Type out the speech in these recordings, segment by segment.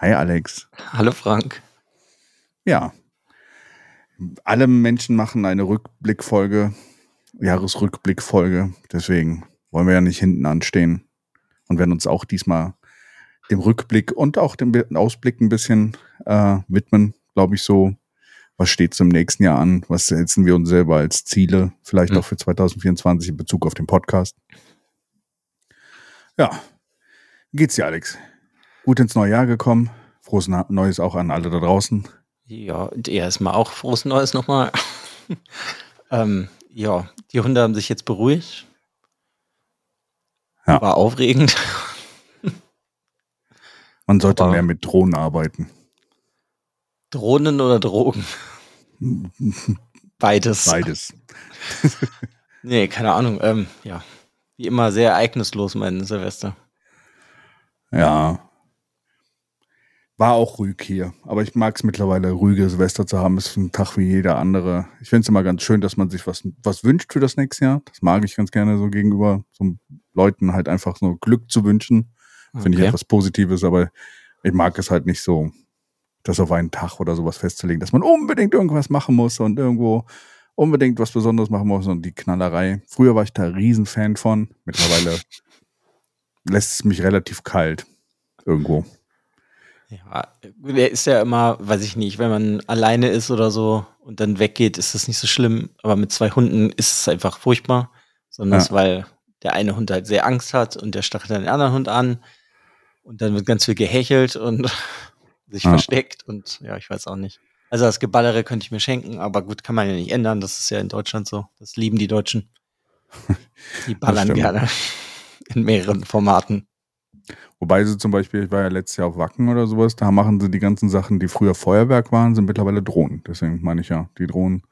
Hi Alex. Hallo Frank. Ja. Alle Menschen machen eine Rückblickfolge, Jahresrückblickfolge. Deswegen wollen wir ja nicht hinten anstehen und werden uns auch diesmal dem Rückblick und auch dem Ausblick ein bisschen äh, widmen, glaube ich, so. Was steht zum nächsten Jahr an? Was setzen wir uns selber als Ziele, vielleicht mhm. auch für 2024 in Bezug auf den Podcast? Ja. Wie geht's dir, Alex? Gut ins neue Jahr gekommen. Frohes Neues auch an alle da draußen. Ja, erstmal auch frohes Neues nochmal. ähm, ja, die Hunde haben sich jetzt beruhigt. Ja. War aufregend. Man sollte Aber mehr mit Drohnen arbeiten. Drohnen oder Drogen? Beides. Beides. nee, keine Ahnung. Ähm, ja, wie immer sehr ereignislos mein Silvester. Ja, war auch ruhig hier. Aber ich mag es mittlerweile, ruhige Silvester zu haben. Ist ein Tag wie jeder andere. Ich finde es immer ganz schön, dass man sich was, was wünscht für das nächste Jahr. Das mag ich ganz gerne so gegenüber so Leuten halt einfach so Glück zu wünschen. Finde okay. ich etwas Positives, aber ich mag es halt nicht so, das auf einen Tag oder sowas festzulegen, dass man unbedingt irgendwas machen muss und irgendwo unbedingt was Besonderes machen muss und die Knallerei. Früher war ich da Riesenfan von. Mittlerweile lässt es mich relativ kalt irgendwo. Ja, der ist ja immer, weiß ich nicht, wenn man alleine ist oder so und dann weggeht, ist das nicht so schlimm. Aber mit zwei Hunden ist es einfach furchtbar. Sondern ja. weil der eine Hund halt sehr Angst hat und der stachelt dann den anderen Hund an. Und dann wird ganz viel gehechelt und sich ja. versteckt und ja, ich weiß auch nicht. Also das Geballere könnte ich mir schenken, aber gut, kann man ja nicht ändern. Das ist ja in Deutschland so. Das lieben die Deutschen. Die ballern gerne in mehreren Formaten. Wobei sie zum Beispiel, ich war ja letztes Jahr auf Wacken oder sowas, da machen sie die ganzen Sachen, die früher Feuerwerk waren, sind mittlerweile Drohnen. Deswegen meine ich ja, die Drohnen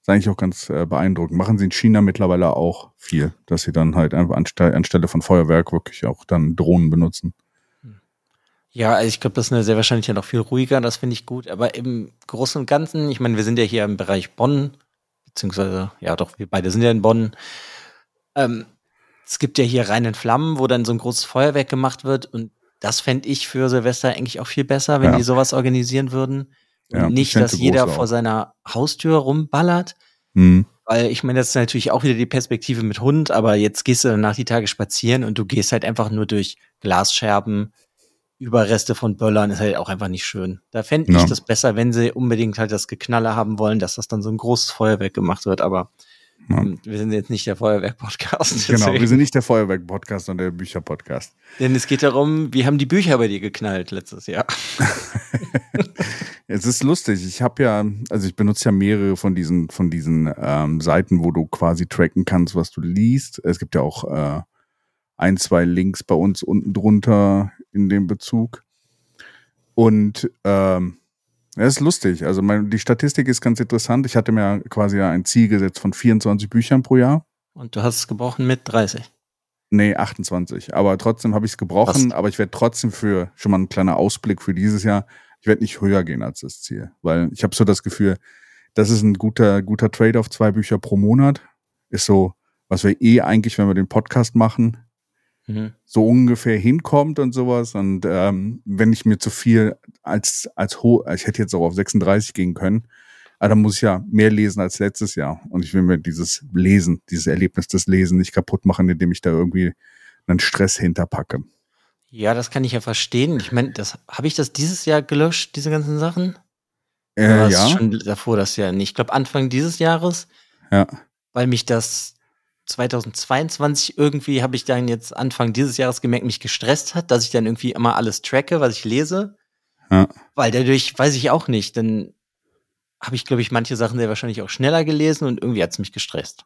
ist eigentlich auch ganz äh, beeindruckend. Machen sie in China mittlerweile auch viel, dass sie dann halt einfach anstelle, anstelle von Feuerwerk wirklich auch dann Drohnen benutzen. Ja, also ich glaube, das ist eine sehr wahrscheinlich ja noch viel ruhiger, das finde ich gut. Aber im Großen und Ganzen, ich meine, wir sind ja hier im Bereich Bonn, beziehungsweise, ja doch, wir beide sind ja in Bonn. Ähm, es gibt ja hier reinen Flammen, wo dann so ein großes Feuerwerk gemacht wird und das fände ich für Silvester eigentlich auch viel besser, wenn Ja. die sowas organisieren würden. Ja, ich nicht, dass jeder vor seiner Haustür rumballert. Mhm. Weil ich meine, das ist natürlich auch wieder die Perspektive mit Hund, aber jetzt gehst du danach die Tage spazieren und du gehst halt einfach nur durch Glasscherben, Überreste von Böllern, ist halt auch einfach nicht schön. Da fände ich Ja. das besser, wenn sie unbedingt halt das Geknalle haben wollen, dass das dann so ein großes Feuerwerk gemacht wird, aber Ja. wir sind jetzt nicht der Feuerwerk-Podcast. Genau, wir sind nicht der Feuerwerk-Podcast, sondern der Bücher-Podcast. Denn es geht darum, wie haben die Bücher bei dir geknallt letztes Jahr? Es ist lustig. Ich habe ja, also ich benutze ja mehrere von diesen, von diesen ähm, Seiten, wo du quasi tracken kannst, was du liest. Es gibt ja auch äh, ein, zwei Links bei uns unten drunter in dem Bezug. Und ähm, ja, ist lustig. Also mein, die Statistik ist ganz interessant. Ich hatte mir quasi ein Ziel gesetzt von 24 Büchern pro Jahr. Und du hast es gebrochen mit 30. Nee, 28. Aber trotzdem habe ich es gebrochen. Was? Aber ich werde trotzdem für schon mal ein kleiner Ausblick für dieses Jahr. Ich werde nicht höher gehen als das Ziel, weil ich habe so das Gefühl, das ist ein guter guter Trade auf zwei Bücher pro Monat. Ist so, was wir eh eigentlich, wenn wir den Podcast machen, Mhm. so ungefähr hinkommt und sowas. Und ähm, wenn ich mir zu viel als als hoch, ich hätte jetzt auch auf 36 gehen können, aber dann muss ich ja mehr lesen als letztes Jahr. Und ich will mir dieses Lesen, dieses Erlebnis des Lesen nicht kaputt machen, indem ich da irgendwie einen Stress hinterpacke. Ja, das kann ich ja verstehen. Ich meine, das habe ich das dieses Jahr gelöscht, diese ganzen Sachen? Äh, ja, schon davor das Jahr nicht. Ich glaube Anfang dieses Jahres, ja, weil mich das 2022 irgendwie habe ich dann jetzt Anfang dieses Jahres gemerkt, mich gestresst hat, dass ich dann irgendwie immer alles tracke, was ich lese. Ja. Weil dadurch weiß ich auch nicht, dann habe ich, glaube ich, manche Sachen sehr wahrscheinlich auch schneller gelesen und irgendwie hat es mich gestresst.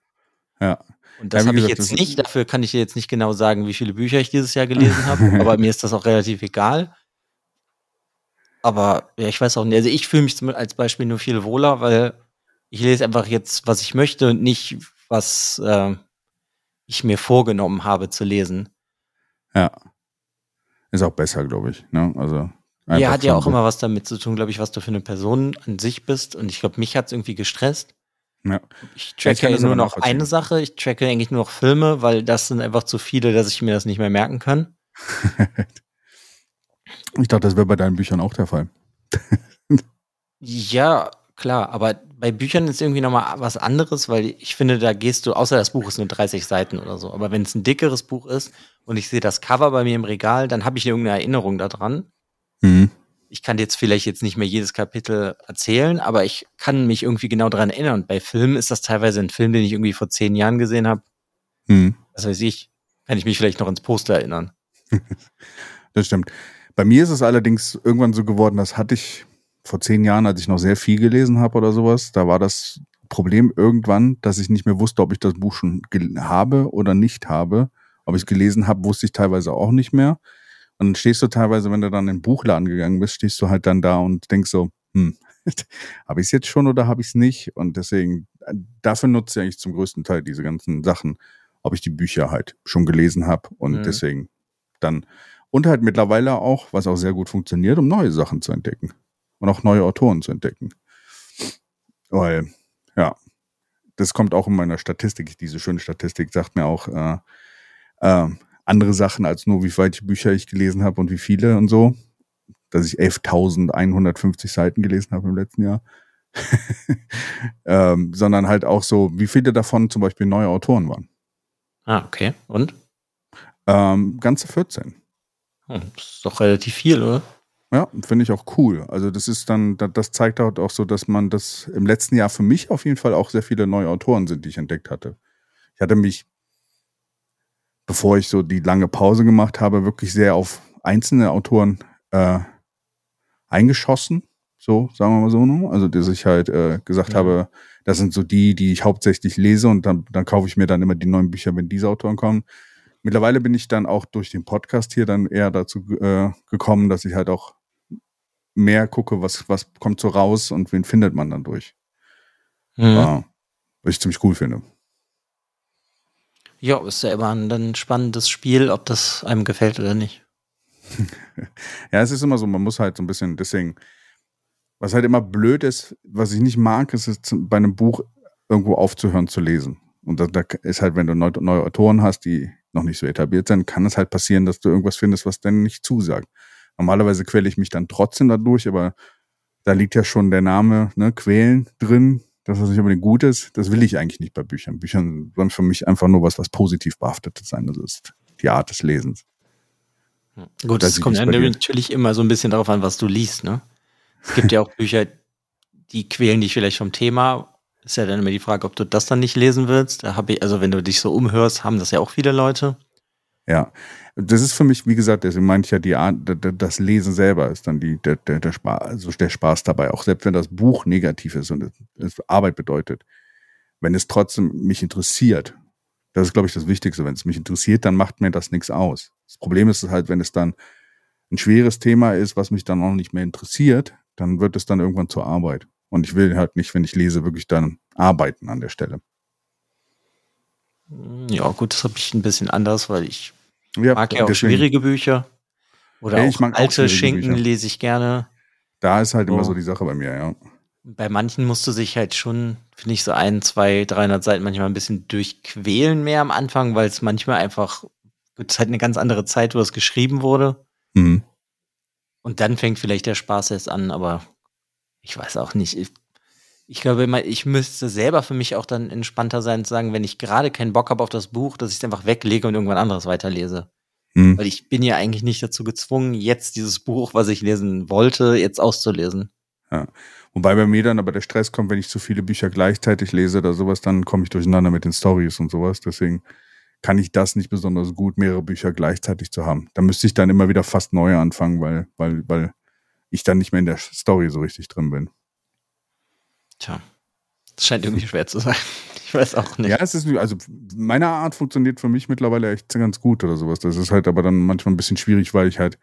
ja. Und das Ja, habe ich jetzt nicht. Dafür kann ich dir jetzt nicht genau sagen, wie viele Bücher ich dieses Jahr gelesen habe. aber mir ist das auch relativ egal. Aber ja, ich weiß auch nicht. Also ich fühle mich als Beispiel nur viel wohler, weil ich lese einfach jetzt, was ich möchte und nicht, was äh, ich mir vorgenommen habe zu lesen. ja. Ist auch besser, glaube ich. Ne? Also Ja, hat ja auch immer was damit zu tun, glaube ich, was du für eine Person an sich bist. Und ich glaube, mich hat es irgendwie gestresst. Ja. Ich ich tracke das nur noch eine Sache. Ich tracke eigentlich nur noch Filme, weil das sind einfach zu viele, dass ich mir das nicht mehr merken kann. Ich dachte, das wäre bei deinen Büchern auch der Fall. Ja, klar, aber bei Büchern ist irgendwie nochmal was anderes, weil ich finde, da gehst du, außer das Buch ist nur 30 Seiten oder so, aber wenn es ein dickeres Buch ist und ich sehe das Cover bei mir im Regal, dann habe ich irgendeine Erinnerung daran. Mhm. Ich kann jetzt vielleicht jetzt nicht mehr jedes Kapitel erzählen, aber ich kann mich irgendwie genau daran erinnern. Und bei Filmen ist das teilweise ein Film, den ich irgendwie vor zehn Jahren gesehen habe. Mhm. Was weiß ich, kann ich mich vielleicht noch ins Poster erinnern. Das stimmt. Bei mir ist es allerdings irgendwann so geworden, das hatte ich vor zehn Jahren, als ich noch sehr viel gelesen habe oder sowas, da war das Problem irgendwann, dass ich nicht mehr wusste, ob ich das Buch schon habe oder nicht habe. Ob ich es gelesen habe, wusste ich teilweise auch nicht mehr. Und dann stehst du teilweise, wenn du dann in den Buchladen gegangen bist, stehst du halt dann da und denkst so, hm, habe ich es jetzt schon oder habe ich es nicht? Und deswegen, äh, dafür nutze ich eigentlich zum größten Teil diese ganzen Sachen, ob ich die Bücher halt schon gelesen habe. Und Mhm. deswegen dann und halt mittlerweile auch, was auch sehr gut funktioniert, um neue Sachen zu entdecken. Und auch neue Autoren zu entdecken. Weil, ja, das kommt auch in meiner Statistik. Diese schöne Statistik sagt mir auch äh, äh, andere Sachen als nur, wie weit Bücher ich gelesen habe und wie viele und so. Dass ich 11.150 Seiten gelesen habe im letzten Jahr. ähm, sondern halt auch so, wie viele davon zum Beispiel neue Autoren waren. Ah, okay. Und? Ähm, ganze 14. Hm, das ist doch relativ viel, oder? Ja, finde ich auch cool. Also das ist dann, da- das zeigt halt auch so, dass man das im letzten Jahr für mich auf jeden Fall auch sehr viele neue Autoren sind, die ich entdeckt hatte. Ich hatte mich, bevor ich so die lange Pause gemacht habe, wirklich sehr auf einzelne Autoren äh, eingeschossen So, sagen wir mal so, ne? Also, dass ich halt äh, gesagt Ja. habe, das sind so die, die ich hauptsächlich lese und dann, dann kaufe ich mir dann immer die neuen Bücher, wenn diese Autoren kommen. Mittlerweile bin ich dann auch durch den Podcast hier dann eher dazu äh, gekommen, dass ich halt auch mehr gucke, was, was kommt so raus und wen findet man dann durch. Mhm. Ja, was ich ziemlich cool finde. Ja, ist ja immer ein, ein spannendes Spiel, ob das einem gefällt oder nicht. Ja, es ist immer so, man muss halt so ein bisschen, deswegen, was halt immer blöd ist, was ich nicht mag, ist es bei einem Buch irgendwo aufzuhören zu lesen. Und da, da ist halt, wenn du neu, neue Autoren hast, die noch nicht so etabliert sind, kann es halt passieren, dass du irgendwas findest, was dann nicht zusagt. Normalerweise quäle ich mich dann trotzdem dadurch, aber da liegt ja schon der Name, ne, quälen drin, dass das nicht unbedingt gut ist. Das will ich eigentlich nicht bei Büchern. Büchern sollen für mich einfach nur was, was positiv behaftet sein. Das ist die Art des Lesens. Gut, Weiß es ich kommt ja natürlich immer so ein bisschen darauf an, was du liest, ne? Es gibt ja auch Bücher, die quälen dich vielleicht vom Thema. Ist ja dann immer die Frage, ob du das dann nicht lesen willst. Da habe ich, also wenn du dich so umhörst, haben das ja auch viele Leute. Ja, das ist für mich, wie gesagt, deswegen meine ich ja, die Art, das Lesen selber ist dann die, der, der, der, Spaß, also der Spaß dabei. Auch selbst wenn das Buch negativ ist und es Arbeit bedeutet, wenn es trotzdem mich interessiert, das ist, glaube ich, das Wichtigste. Wenn es mich interessiert, dann macht mir das nichts aus. Das Problem ist halt, wenn es dann ein schweres Thema ist, was mich dann auch nicht mehr interessiert, dann wird es dann irgendwann zur Arbeit. Und ich will halt nicht, wenn ich lese, wirklich dann arbeiten an der Stelle. Ja, gut, das habe ich ein bisschen anders, weil ich Ja, mag ja auch deswegen- schwierige Bücher. Oder Ja, auch auch alte schwierige Schinken Bücher. lese ich gerne. Da ist halt immer So. so die Sache bei mir, ja. Bei manchen musst du sich halt schon, finde ich, so ein, zwei, 300 Seiten manchmal ein bisschen durchquälen mehr am Anfang, weil es manchmal einfach, es ist halt eine ganz andere Zeit, wo es geschrieben wurde. Mhm. Und dann fängt vielleicht der Spaß erst an, aber ich weiß auch nicht. Ich, glaube immer, ich müsste selber für mich auch dann entspannter sein zu sagen, wenn ich gerade keinen Bock habe auf das Buch, dass ich es einfach weglege und irgendwann anderes weiterlese. Mhm. Weil ich bin ja eigentlich nicht dazu gezwungen, jetzt dieses Buch, was ich lesen wollte, jetzt auszulesen. Wobei bei mir dann aber der Stress kommt, wenn ich zu viele Bücher gleichzeitig lese oder sowas, dann komme ich durcheinander mit den Stories und sowas. Deswegen kann ich das nicht besonders gut, mehrere Bücher gleichzeitig zu haben. Da müsste ich dann immer wieder fast neu anfangen, weil, weil, weil ich dann nicht mehr in der Story so richtig drin bin. Tja, das scheint irgendwie schwer zu sein. Ich weiß auch nicht. Ja, es ist, also meine Art funktioniert für mich mittlerweile echt ganz gut oder sowas. Das ist halt aber dann manchmal ein bisschen schwierig, weil ich halt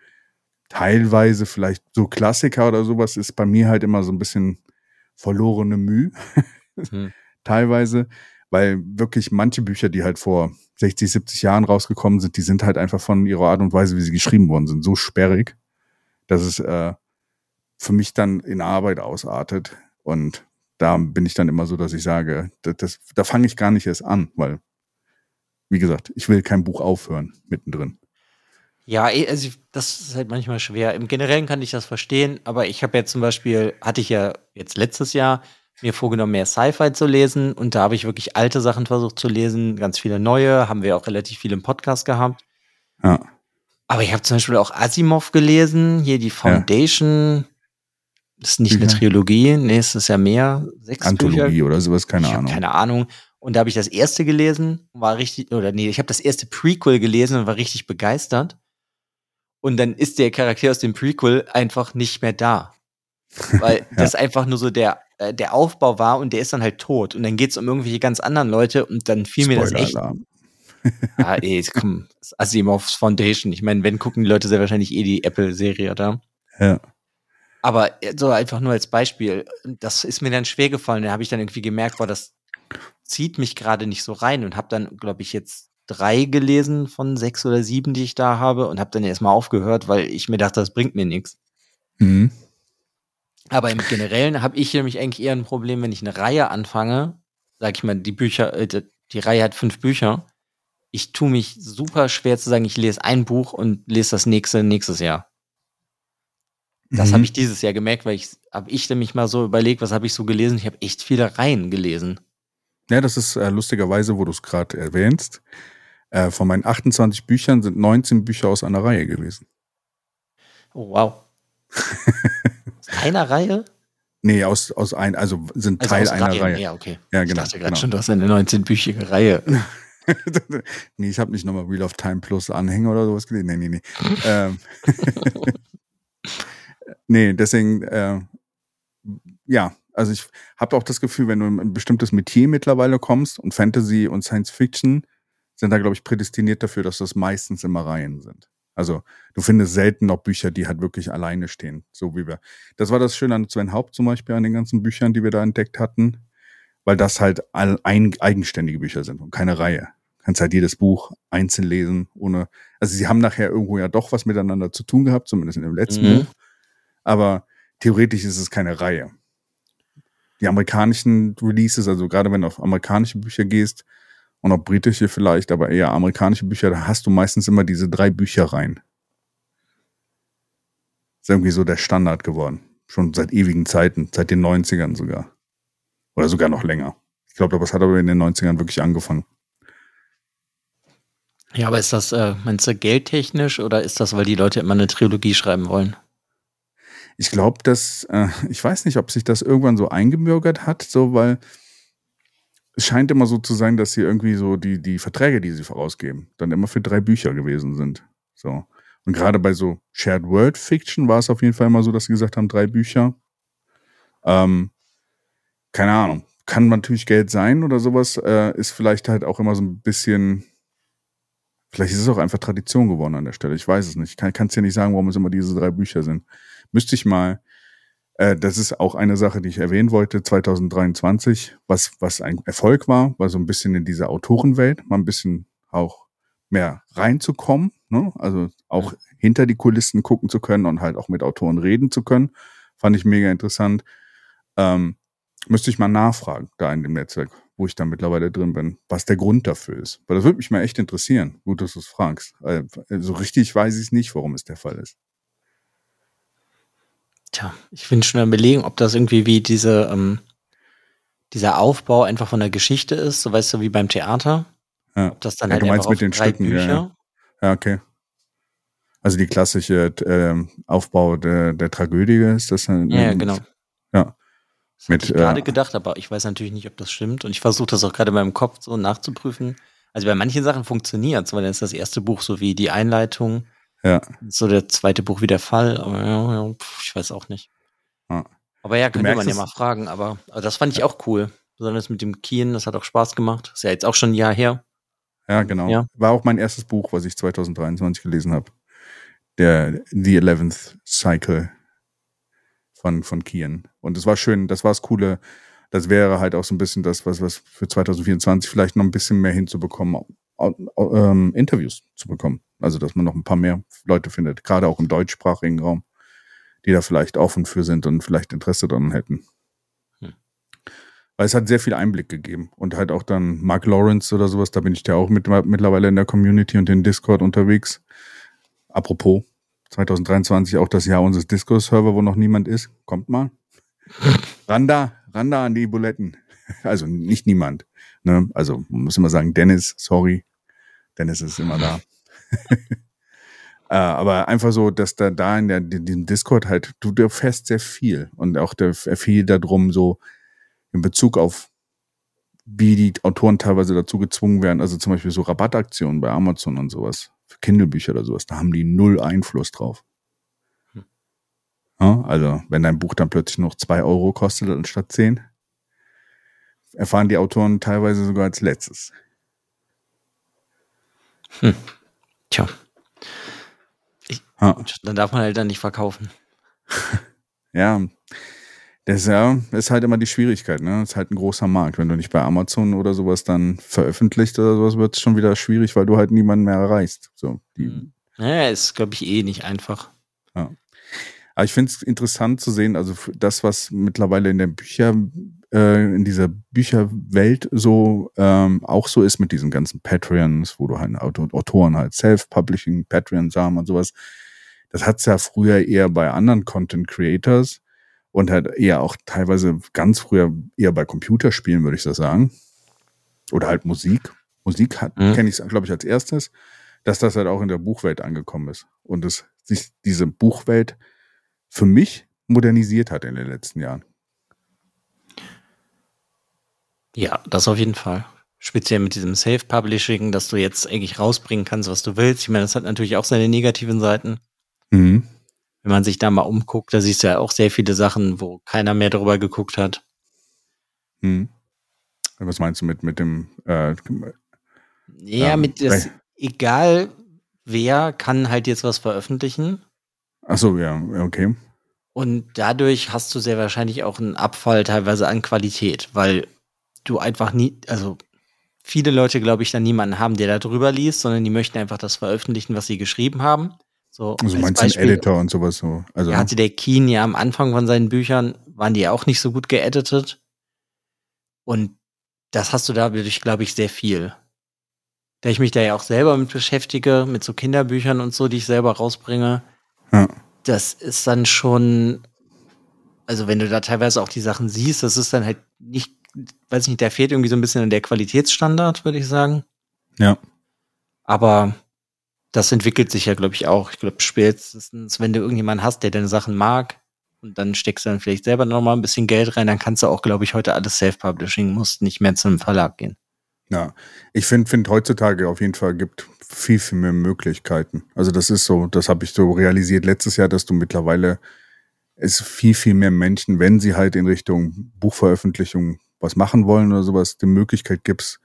teilweise vielleicht so Klassiker oder sowas ist bei mir halt immer so ein bisschen verlorene Mühe. Hm. teilweise, weil wirklich manche Bücher, die halt vor 60, 70 Jahren rausgekommen sind, die sind halt einfach von ihrer Art und Weise, wie sie geschrieben worden sind, so sperrig, dass es äh, für mich dann in Arbeit ausartet. Und da bin ich dann immer so, dass ich sage, das, das, da fange ich gar nicht erst an, weil, wie gesagt, ich will kein Buch aufhören mittendrin. Ja, eh, also das ist halt manchmal schwer. Im Generellen kann ich das verstehen, aber ich habe jetzt zum Beispiel, hatte ich ja jetzt letztes Jahr mir vorgenommen, mehr Sci-Fi zu lesen und da habe ich wirklich alte Sachen versucht zu lesen, ganz viele neue, haben wir auch relativ viel im Podcast gehabt. Ja. Aber ich habe zum Beispiel auch Asimov gelesen, hier die Foundation. Das ist nicht eine Bücher? Trilogie, nee, es ist ja mehr. Sechs Anthologie Bücher. oder sowas, keine ich Ahnung. keine Ahnung. Und da habe ich das erste gelesen, war richtig, oder nee, ich habe das erste Prequel gelesen und war richtig begeistert. Und dann ist der Charakter aus dem Prequel einfach nicht mehr da. Weil das einfach nur so der, äh, der Aufbau war und der ist dann halt tot. Und dann geht's um irgendwelche ganz anderen Leute und dann fiel mir das echt. Ja, ey, komm, Asimovs Foundation. Ich meine, wenn gucken die Leute sehr wahrscheinlich eh die Apple-Serie da. Ja. Aber so einfach nur als Beispiel, das ist mir dann schwer gefallen. Da habe ich dann irgendwie gemerkt, boah, das zieht mich gerade nicht so rein und habe dann, glaube ich, jetzt drei gelesen von sechs oder sieben, die ich da habe und habe dann erstmal aufgehört, weil ich mir dachte, das bringt mir nichts. Mhm. Aber im Generellen habe ich nämlich eigentlich eher ein Problem, wenn ich eine Reihe anfange, sag ich mal, die Bücher, äh, die, die Reihe hat fünf Bücher. Ich tue mich super schwer zu sagen, ich lese ein Buch und lese das nächste nächstes Jahr. Das Mhm. habe ich dieses Jahr gemerkt, weil ich habe ich nämlich mal so überlegt, was habe ich so gelesen? Ich habe echt viele Reihen gelesen. Ja, das ist äh, lustigerweise, wo du es gerade erwähnst. Äh, von meinen 28 Büchern sind 19 Bücher aus einer Reihe gewesen. Oh, wow. Aus einer Reihe? Nee, aus, aus ein, also sind Also Teil aus einer Reihen. Reihe. Ja, okay. Ja, Ich genau. dachte gerade genau. schon, du hast eine 19-büchige Reihe. nee, ich habe nicht nochmal Wheel of Time Plus Anhänger oder sowas gelesen. Nee, nee, nee. ähm, nee, deswegen, äh, ja, also ich habe auch das Gefühl, wenn du in ein bestimmtes Metier mittlerweile kommst und Fantasy und Science Fiction sind da, glaube ich, prädestiniert dafür, dass das meistens immer Reihen sind. Also du findest selten noch Bücher, die halt wirklich alleine stehen, so wie wir. Das war das Schöne an Sven Haupt zum Beispiel, an den ganzen Büchern, die wir da entdeckt hatten, weil das halt all ein, eigenständige Bücher sind und keine Reihe. Du kannst halt jedes Buch einzeln lesen, ohne. Also sie haben nachher irgendwo ja doch was miteinander zu tun gehabt, zumindest in dem letzten mhm. Buch. Aber theoretisch ist es keine Reihe. Die amerikanischen Releases, also gerade wenn du auf amerikanische Bücher gehst, und auch britische vielleicht, aber eher amerikanische Bücher, da hast du meistens immer diese drei Bücher rein. Ist irgendwie so der Standard geworden. Schon seit ewigen Zeiten, seit den 90ern sogar. Oder sogar noch länger. Ich glaube, das hat aber in den 90ern wirklich angefangen. Ja, aber ist das, äh, meinst du, geldtechnisch oder ist das, weil die Leute immer eine Trilogie schreiben wollen? Ich glaube, dass, äh, ich weiß nicht, ob sich das irgendwann so eingebürgert hat, so weil es scheint immer so zu sein, dass sie irgendwie so die, die Verträge, die sie vorausgeben, dann immer für drei Bücher gewesen sind. So. Und gerade bei so Shared World Fiction war es auf jeden Fall immer so, dass sie gesagt haben, drei Bücher. Ähm, keine Ahnung. Kann natürlich Geld sein oder sowas, äh, ist vielleicht halt auch immer so ein bisschen, vielleicht ist es auch einfach Tradition geworden an der Stelle. Ich weiß es nicht. Ich kann es ja nicht sagen, warum es immer diese drei Bücher sind. Müsste ich mal äh, das ist auch eine Sache, die ich erwähnen wollte, 2023, was, was ein Erfolg war, war so ein bisschen in diese Autorenwelt, mal ein bisschen auch mehr reinzukommen, ne? also auch ja. hinter die Kulissen gucken zu können und halt auch mit Autoren reden zu können. Fand ich mega interessant. Ähm, müsste ich mal nachfragen, da in dem Netzwerk, wo ich da mittlerweile drin bin, was der Grund dafür ist. Weil das würde mich mal echt interessieren. Gut, dass du es fragst. Äh, so richtig weiß ich es nicht, warum es der Fall ist. Tja, ich bin schon am überlegen, ob das irgendwie wie diese, ähm, dieser Aufbau einfach von der Geschichte ist, so weißt du, wie beim Theater. Ja. Ob das dann ja, halt du meinst mit den Stücken, Bücher. ja, ja. okay. Also die klassische äh, Aufbau der, der Tragödie ist das dann. Ja, genau. Ja. Das mit, ich gerade äh, gedacht, aber ich weiß natürlich nicht, ob das stimmt. Und ich versuche das auch gerade in meinem Kopf so nachzuprüfen. Also bei manchen Sachen funktioniert es, weil dann ist das erste Buch so wie die Einleitung ja. So der zweite Buch wie der Fall, aber ja, ich weiß auch nicht. Ja. Aber ja, könnte man ja mal fragen, aber, aber das fand ich ja. auch cool. Besonders mit dem Kien, das hat auch Spaß gemacht. Ist ja jetzt auch schon ein Jahr her. Ja, genau. Ja. War auch mein erstes Buch, was ich 2023 gelesen habe. Der The Eleventh Cycle von, von Kien. Und es war schön, das war das Coole. Das wäre halt auch so ein bisschen das, was, was für 2024 vielleicht noch ein bisschen mehr hinzubekommen, ähm, Interviews zu bekommen. Also, dass man noch ein paar mehr Leute findet, gerade auch im deutschsprachigen Raum, die da vielleicht offen für sind und vielleicht Interesse daran hätten. Hm. Weil es hat sehr viel Einblick gegeben. Und halt auch dann Mark Lawrence oder sowas, da bin ich ja auch mit, mittlerweile in der Community und in Discord unterwegs. Apropos, 2023 auch das Jahr unseres Discord-Server, wo noch niemand ist. Kommt mal. Randa, Randa an die Buletten. Also nicht niemand. Ne? Also man muss immer sagen, Dennis, sorry. Dennis ist immer da. äh, aber einfach so, dass da, da in, der, in diesem Discord halt, du erfährst sehr viel und auch der viel darum, so in Bezug auf wie die Autoren teilweise dazu gezwungen werden, also zum Beispiel so Rabattaktionen bei Amazon und sowas, für Kindle-Bücher oder sowas, da haben die null Einfluss drauf. Hm. Ja, also, wenn dein Buch dann plötzlich noch zwei Euro kostet anstatt zehn, erfahren die Autoren teilweise sogar als letztes. Hm. Tja. Ich, ha. Dann darf man halt dann nicht verkaufen. ja. Das ist, ja, ist halt immer die Schwierigkeit, ne? Das ist halt ein großer Markt. Wenn du nicht bei Amazon oder sowas dann veröffentlicht oder sowas, wird es schon wieder schwierig, weil du halt niemanden mehr erreichst. So, die, hm. ja, ist, glaube ich, eh nicht einfach. Ja. Aber ich finde es interessant zu sehen, also das, was mittlerweile in der Bücher, äh, in dieser Bücherwelt so ähm, auch so ist mit diesen ganzen Patreons, wo du halt Autoren halt Self-Publishing, Patreons haben und sowas. Das hat's ja früher eher bei anderen Content Creators und halt eher auch teilweise ganz früher eher bei Computerspielen, würde ich das sagen. Oder halt Musik. Musik hat, mhm. kenne ich, glaube ich, als erstes, dass das halt auch in der Buchwelt angekommen ist. Und es sich diese Buchwelt für mich modernisiert hat in den letzten Jahren. Ja, das auf jeden Fall. Speziell mit diesem Self-Publishing, dass du jetzt eigentlich rausbringen kannst, was du willst. Ich meine, das hat natürlich auch seine negativen Seiten. Mhm. wenn man sich da mal umguckt, da siehst du ja auch sehr viele Sachen, wo keiner mehr drüber geguckt hat. Hm. Was meinst du mit, mit dem äh, Ja, Ähm, mit das, weil- egal wer kann halt jetzt was veröffentlichen. Ach so, ja, okay. Und dadurch hast du sehr wahrscheinlich auch einen Abfall teilweise an Qualität, weil du einfach nie, also viele Leute, glaube ich, dann niemanden haben, der da drüber liest, sondern die möchten einfach das veröffentlichen, was sie geschrieben haben. So, Also als meinst du einen Editor und sowas so? Also, Ja, hatte der Keen ja am Anfang von seinen Büchern, waren die ja auch nicht so gut geeditet. Und das hast du dadurch, glaube ich, sehr viel. Da ich mich da ja auch selber mit beschäftige, mit so Kinderbüchern und so, die ich selber rausbringe, Ja. das ist dann schon, also wenn du da teilweise auch die Sachen siehst, das ist dann halt nicht, weiß ich nicht, da fehlt irgendwie so ein bisschen der Qualitätsstandard, würde ich sagen. Ja. Aber das entwickelt sich ja, glaube ich, auch. Ich glaube, spätestens, wenn du irgendjemanden hast, der deine Sachen mag, und dann steckst du dann vielleicht selber noch mal ein bisschen Geld rein, dann kannst du auch, glaube ich, heute alles Self-Publishing, musst nicht mehr zu einem Verlag gehen. Ja, ich finde, find heutzutage auf jeden Fall gibt viel, viel mehr Möglichkeiten. Also das ist so, das habe ich so realisiert letztes Jahr, dass du mittlerweile es viel, viel mehr Menschen, wenn sie halt in Richtung Buchveröffentlichung was machen wollen oder sowas, die Möglichkeit gibst,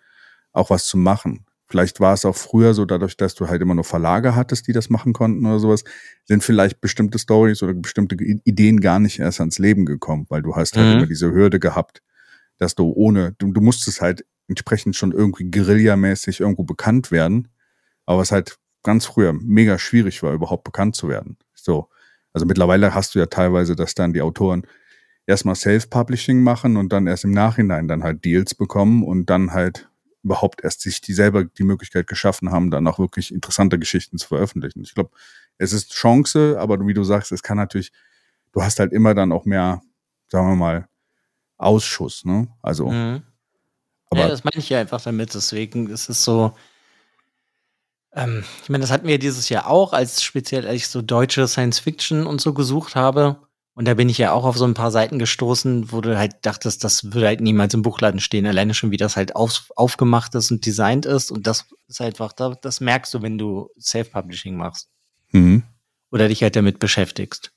auch was zu machen. Vielleicht war es auch früher so, dadurch, dass du halt immer nur Verlage hattest, die das machen konnten oder sowas, sind vielleicht bestimmte Stories oder bestimmte Ideen gar nicht erst ans Leben gekommen, weil du hast halt Mhm. immer diese Hürde gehabt, dass du ohne, du, du musstest halt entsprechend schon irgendwie guerillamäßig irgendwo bekannt werden, aber was halt ganz früher mega schwierig war, überhaupt bekannt zu werden. So. Also mittlerweile hast du ja teilweise, dass dann die Autoren erstmal Self-Publishing machen und dann erst im Nachhinein dann halt Deals bekommen und dann halt überhaupt erst sich die selber die Möglichkeit geschaffen haben, dann auch wirklich interessante Geschichten zu veröffentlichen. Ich glaube, es ist Chance, aber wie du sagst, es kann natürlich, du hast halt immer dann auch mehr, sagen wir mal, Ausschuss, ne? Also, Mhm. aber ja, das meine ich ja einfach damit. Deswegen ist es so. Ähm, ich meine, das hatten wir dieses Jahr auch, als speziell als ich so deutsche Science Fiction und so gesucht habe. Und da bin ich ja auch auf so ein paar Seiten gestoßen, wo du halt dachtest, das würde halt niemals im Buchladen stehen. Alleine schon, wie das halt auf, aufgemacht ist und designt ist. Und das ist einfach, da- das merkst du, wenn du Self-Publishing machst mhm, oder dich halt damit beschäftigst.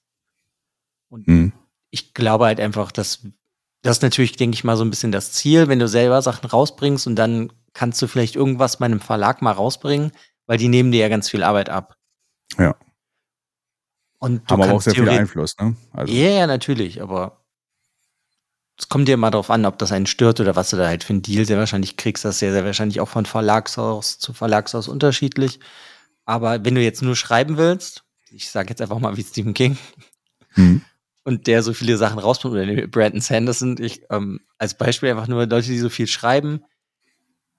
Und mhm, ich glaube halt einfach, dass das ist natürlich, denke ich mal, so ein bisschen das Ziel, wenn du selber Sachen rausbringst und dann kannst du vielleicht irgendwas bei einem Verlag mal rausbringen, weil die nehmen dir ja ganz viel Arbeit ab. Ja. Und du haben aber auch sehr viel Einfluss, ne? Also, Ja, ja, natürlich, aber es kommt dir immer darauf an, ob das einen stört oder was du da halt für einen Deal sehr wahrscheinlich kriegst. Das ja sehr wahrscheinlich auch von Verlagshaus zu Verlagshaus unterschiedlich. Aber wenn du jetzt nur schreiben willst, ich sage jetzt einfach mal wie Stephen King, mhm, und der so viele Sachen rausbringt, oder Brandon Sanderson, ich, ähm, als Beispiel einfach nur Leute, die so viel schreiben,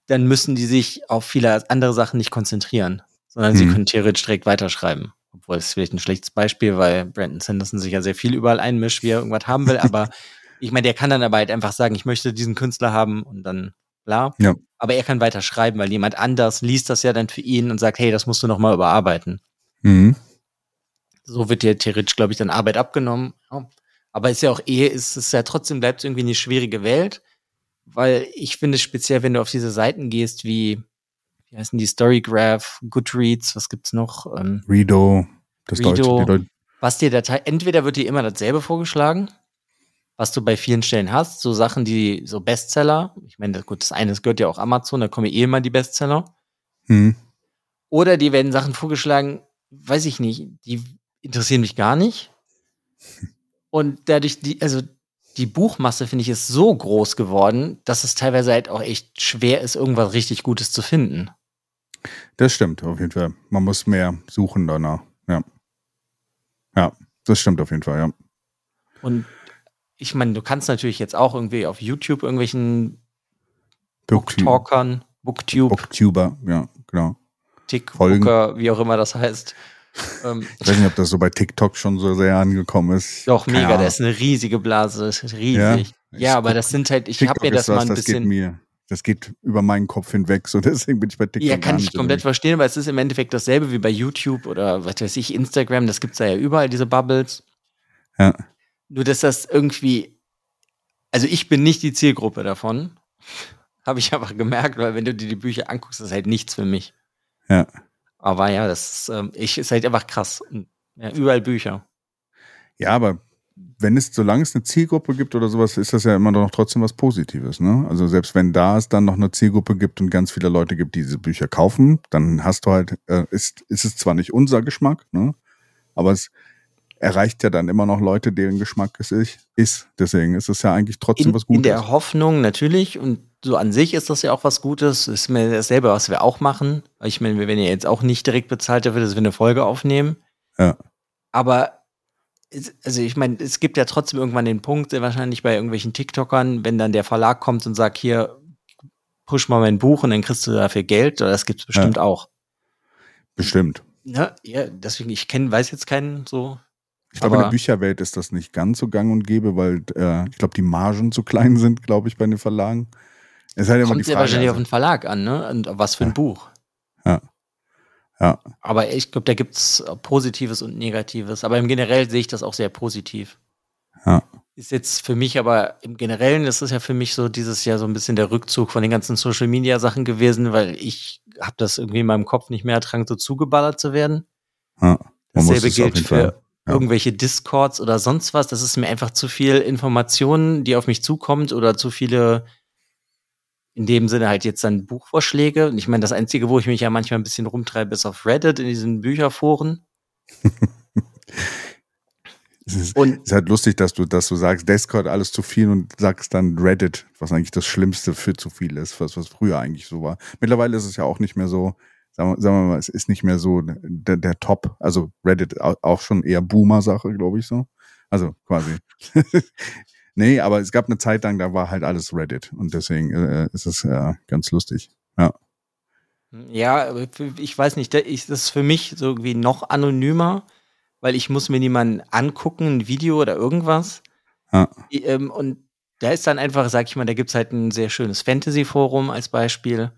dann müssen die sich auf viele andere Sachen nicht konzentrieren, sondern sie Mhm. können theoretisch direkt weiterschreiben. Obwohl es ist vielleicht ein schlechtes Beispiel, weil Brandon Sanderson sich ja sehr viel überall einmischt, wie er irgendwas haben will, aber ich meine, der kann dann aber halt einfach sagen, ich möchte diesen Künstler haben und dann bla. Ja. Aber er kann weiter schreiben, weil jemand anders liest das ja dann für ihn und sagt, hey, das musst du noch mal überarbeiten. mhm, So wird dir theoretisch, glaube ich, dann Arbeit abgenommen. Ja. Aber ist ja auch eh, ist es ja trotzdem bleibt es irgendwie eine schwierige Welt, weil ich finde speziell, wenn du auf diese Seiten gehst, wie, wie heißen die, Storygraph, Goodreads, was gibt's noch? Ähm, Redo, das Redo. Deutsche, was dir Datei, entweder wird dir immer dasselbe vorgeschlagen, was du bei vielen Stellen hast, so Sachen, die so Bestseller, ich meine, gut, das eine das gehört ja auch Amazon, da kommen ja eh immer die Bestseller. mhm, Oder dir werden Sachen vorgeschlagen, weiß ich nicht, die interessieren mich gar nicht. Und dadurch, die, also die Buchmasse, finde ich, ist so groß geworden, dass es teilweise halt auch echt schwer ist, irgendwas richtig Gutes zu finden. Das stimmt auf jeden Fall. Man muss mehr suchen danach, ja. Ja, das stimmt auf jeden Fall, ja. Und ich meine, du kannst natürlich jetzt auch irgendwie auf YouTube irgendwelchen Booktube, Talkern, Booktube, Booktuber, ja, genau. TikToker, wie auch immer das heißt. ähm, Ich weiß nicht, ob das so bei TikTok schon so sehr angekommen ist. doch, Keine mega, Ahnung. das ist eine riesige Blase, das ist riesig. Ja? Ja, aber das sind halt, ich habe mir das ist mal was, ein bisschen. Das geht über meinen Kopf hinweg, so deswegen bin ich bei TikTok Ja, kann ich komplett verstehen, weil es ist im Endeffekt dasselbe wie bei YouTube oder was weiß ich, Instagram, das gibt's da ja überall, diese Bubbles. Ja. Nur, dass das irgendwie, also ich bin nicht die Zielgruppe davon, habe ich aber gemerkt, weil wenn du dir die Bücher anguckst, ist halt nichts für mich. Ja. Aber ja, das ist, ähm, ich, ist halt einfach krass. Ja, überall Bücher. Ja, aber wenn es, solange es eine Zielgruppe gibt oder sowas, ist das ja immer noch trotzdem was Positives. Ne? Also selbst wenn da es dann noch eine Zielgruppe gibt und ganz viele Leute gibt, die diese Bücher kaufen, dann hast du halt, äh, ist, ist es zwar nicht unser Geschmack, ne? aber es erreicht ja dann immer noch Leute, deren Geschmack es ist. Deswegen ist es ja eigentlich trotzdem in, was Gutes. In der Hoffnung natürlich und so an sich ist das ja auch was Gutes. Ist mir dasselbe, was wir auch machen. Ich meine, wir werden ja jetzt auch nicht direkt bezahlt dafür, dass wir eine Folge aufnehmen. Ja. Aber also ich meine, es gibt ja trotzdem irgendwann den Punkt, wahrscheinlich bei irgendwelchen TikTokern, wenn dann der Verlag kommt und sagt, hier, push mal mein Buch und dann kriegst du dafür Geld, oder das gibt's bestimmt ja. auch. Bestimmt. Ja, ja, deswegen, ich kenne, weiß jetzt keinen so. Ich glaube, in der Bücherwelt ist das nicht ganz so gang und gäbe, weil äh, ich glaube, die Margen zu klein sind, glaube ich, bei den Verlagen. Es halt Kommt ja wahrscheinlich also, auf den Verlag an, ne? Und was für ein ja. Buch. Ja. Ja. Aber ich glaube, da gibt es Positives und Negatives. Aber im Generell sehe ich das auch sehr positiv. Ja. Ist jetzt für mich aber im Generellen ist es ja für mich so dieses Jahr so ein bisschen der Rückzug von den ganzen Social Media Sachen gewesen, weil ich habe das irgendwie in meinem Kopf nicht mehr ertragen, so zugeballert zu werden. Ja. Dasselbe gilt für ja. irgendwelche Discords oder sonst was. Das ist mir einfach zu viel Informationen, die auf mich zukommt oder zu viele in dem Sinne halt jetzt dann Buchvorschläge. Und ich meine, das Einzige, wo ich mich ja manchmal ein bisschen rumtreibe, ist auf Reddit in diesen Bücherforen. es ist, und, ist halt lustig, dass du, dass du sagst, Discord alles zu viel und sagst dann Reddit, was eigentlich das Schlimmste für zu viel ist, was, was früher eigentlich so war. Mittlerweile ist es ja auch nicht mehr so, sagen wir, sagen wir mal, es ist nicht mehr so der, der Top, also Reddit auch schon eher Boomer-Sache, glaube ich so. Also quasi. Nee, aber es gab eine Zeit lang, da war halt alles Reddit und deswegen äh, ist es äh, ganz lustig. Ja. Ja, ich weiß nicht, das ist für mich so irgendwie noch anonymer, weil ich muss mir niemanden angucken, ein Video oder irgendwas. Ja. Ähm, und da ist dann einfach, sag ich mal, da gibt's halt ein sehr schönes Fantasy-Forum als Beispiel.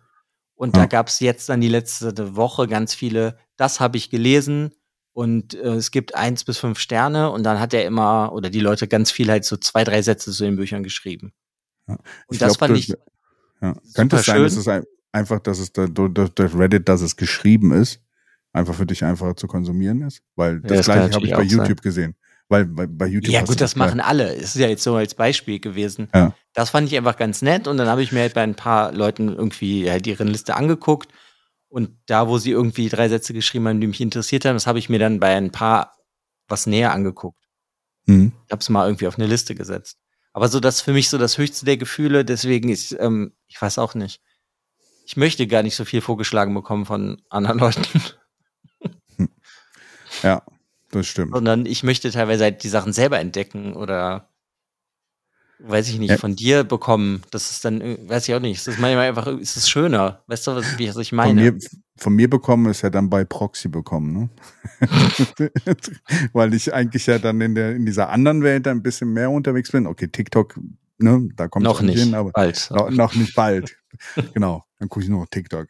Und ja. da gab's jetzt dann die letzte Woche ganz viele, das habe ich gelesen, und äh, es gibt eins bis fünf Sterne und dann hat er immer oder die Leute ganz viel halt so zwei, drei Sätze zu den Büchern geschrieben. Ja. Und das glaub, fand ich. Ja. Könnte es sein, dass es einfach, dass es da, durch Reddit, dass es geschrieben ist, einfach für dich einfacher zu konsumieren ist? Weil das, ja, das gleiche habe ich bei YouTube sein. gesehen. Weil bei, bei YouTube. Ja, gut, das machen alle. Es ist ja jetzt so als Beispiel gewesen. Ja. Das fand ich einfach ganz nett und dann habe ich mir halt bei ein paar Leuten irgendwie halt ihre Liste angeguckt und da, wo sie irgendwie drei Sätze geschrieben haben, die mich interessiert haben, das habe ich mir dann bei ein paar was näher angeguckt. Mhm. Ich habe es mal irgendwie auf eine Liste gesetzt. Aber so das für mich so das höchste der Gefühle, deswegen ist, ähm, ich weiß auch nicht. Ich möchte gar nicht so viel vorgeschlagen bekommen von anderen Leuten. Ja, das stimmt. Sondern ich möchte teilweise halt die Sachen selber entdecken oder weiß ich nicht, ja. von dir bekommen. Das ist dann, weiß ich auch nicht. Das ist manchmal einfach, ist es schöner. Weißt du, was, was ich meine? Von mir, von mir bekommen ist ja dann bei Proxy bekommen, ne? Weil ich eigentlich ja dann in der, in dieser anderen Welt ein bisschen mehr unterwegs bin. Okay, TikTok, ne, da kommt noch nicht hin, aber bald. Noch, noch nicht bald. genau. Dann gucke ich nur noch TikTok.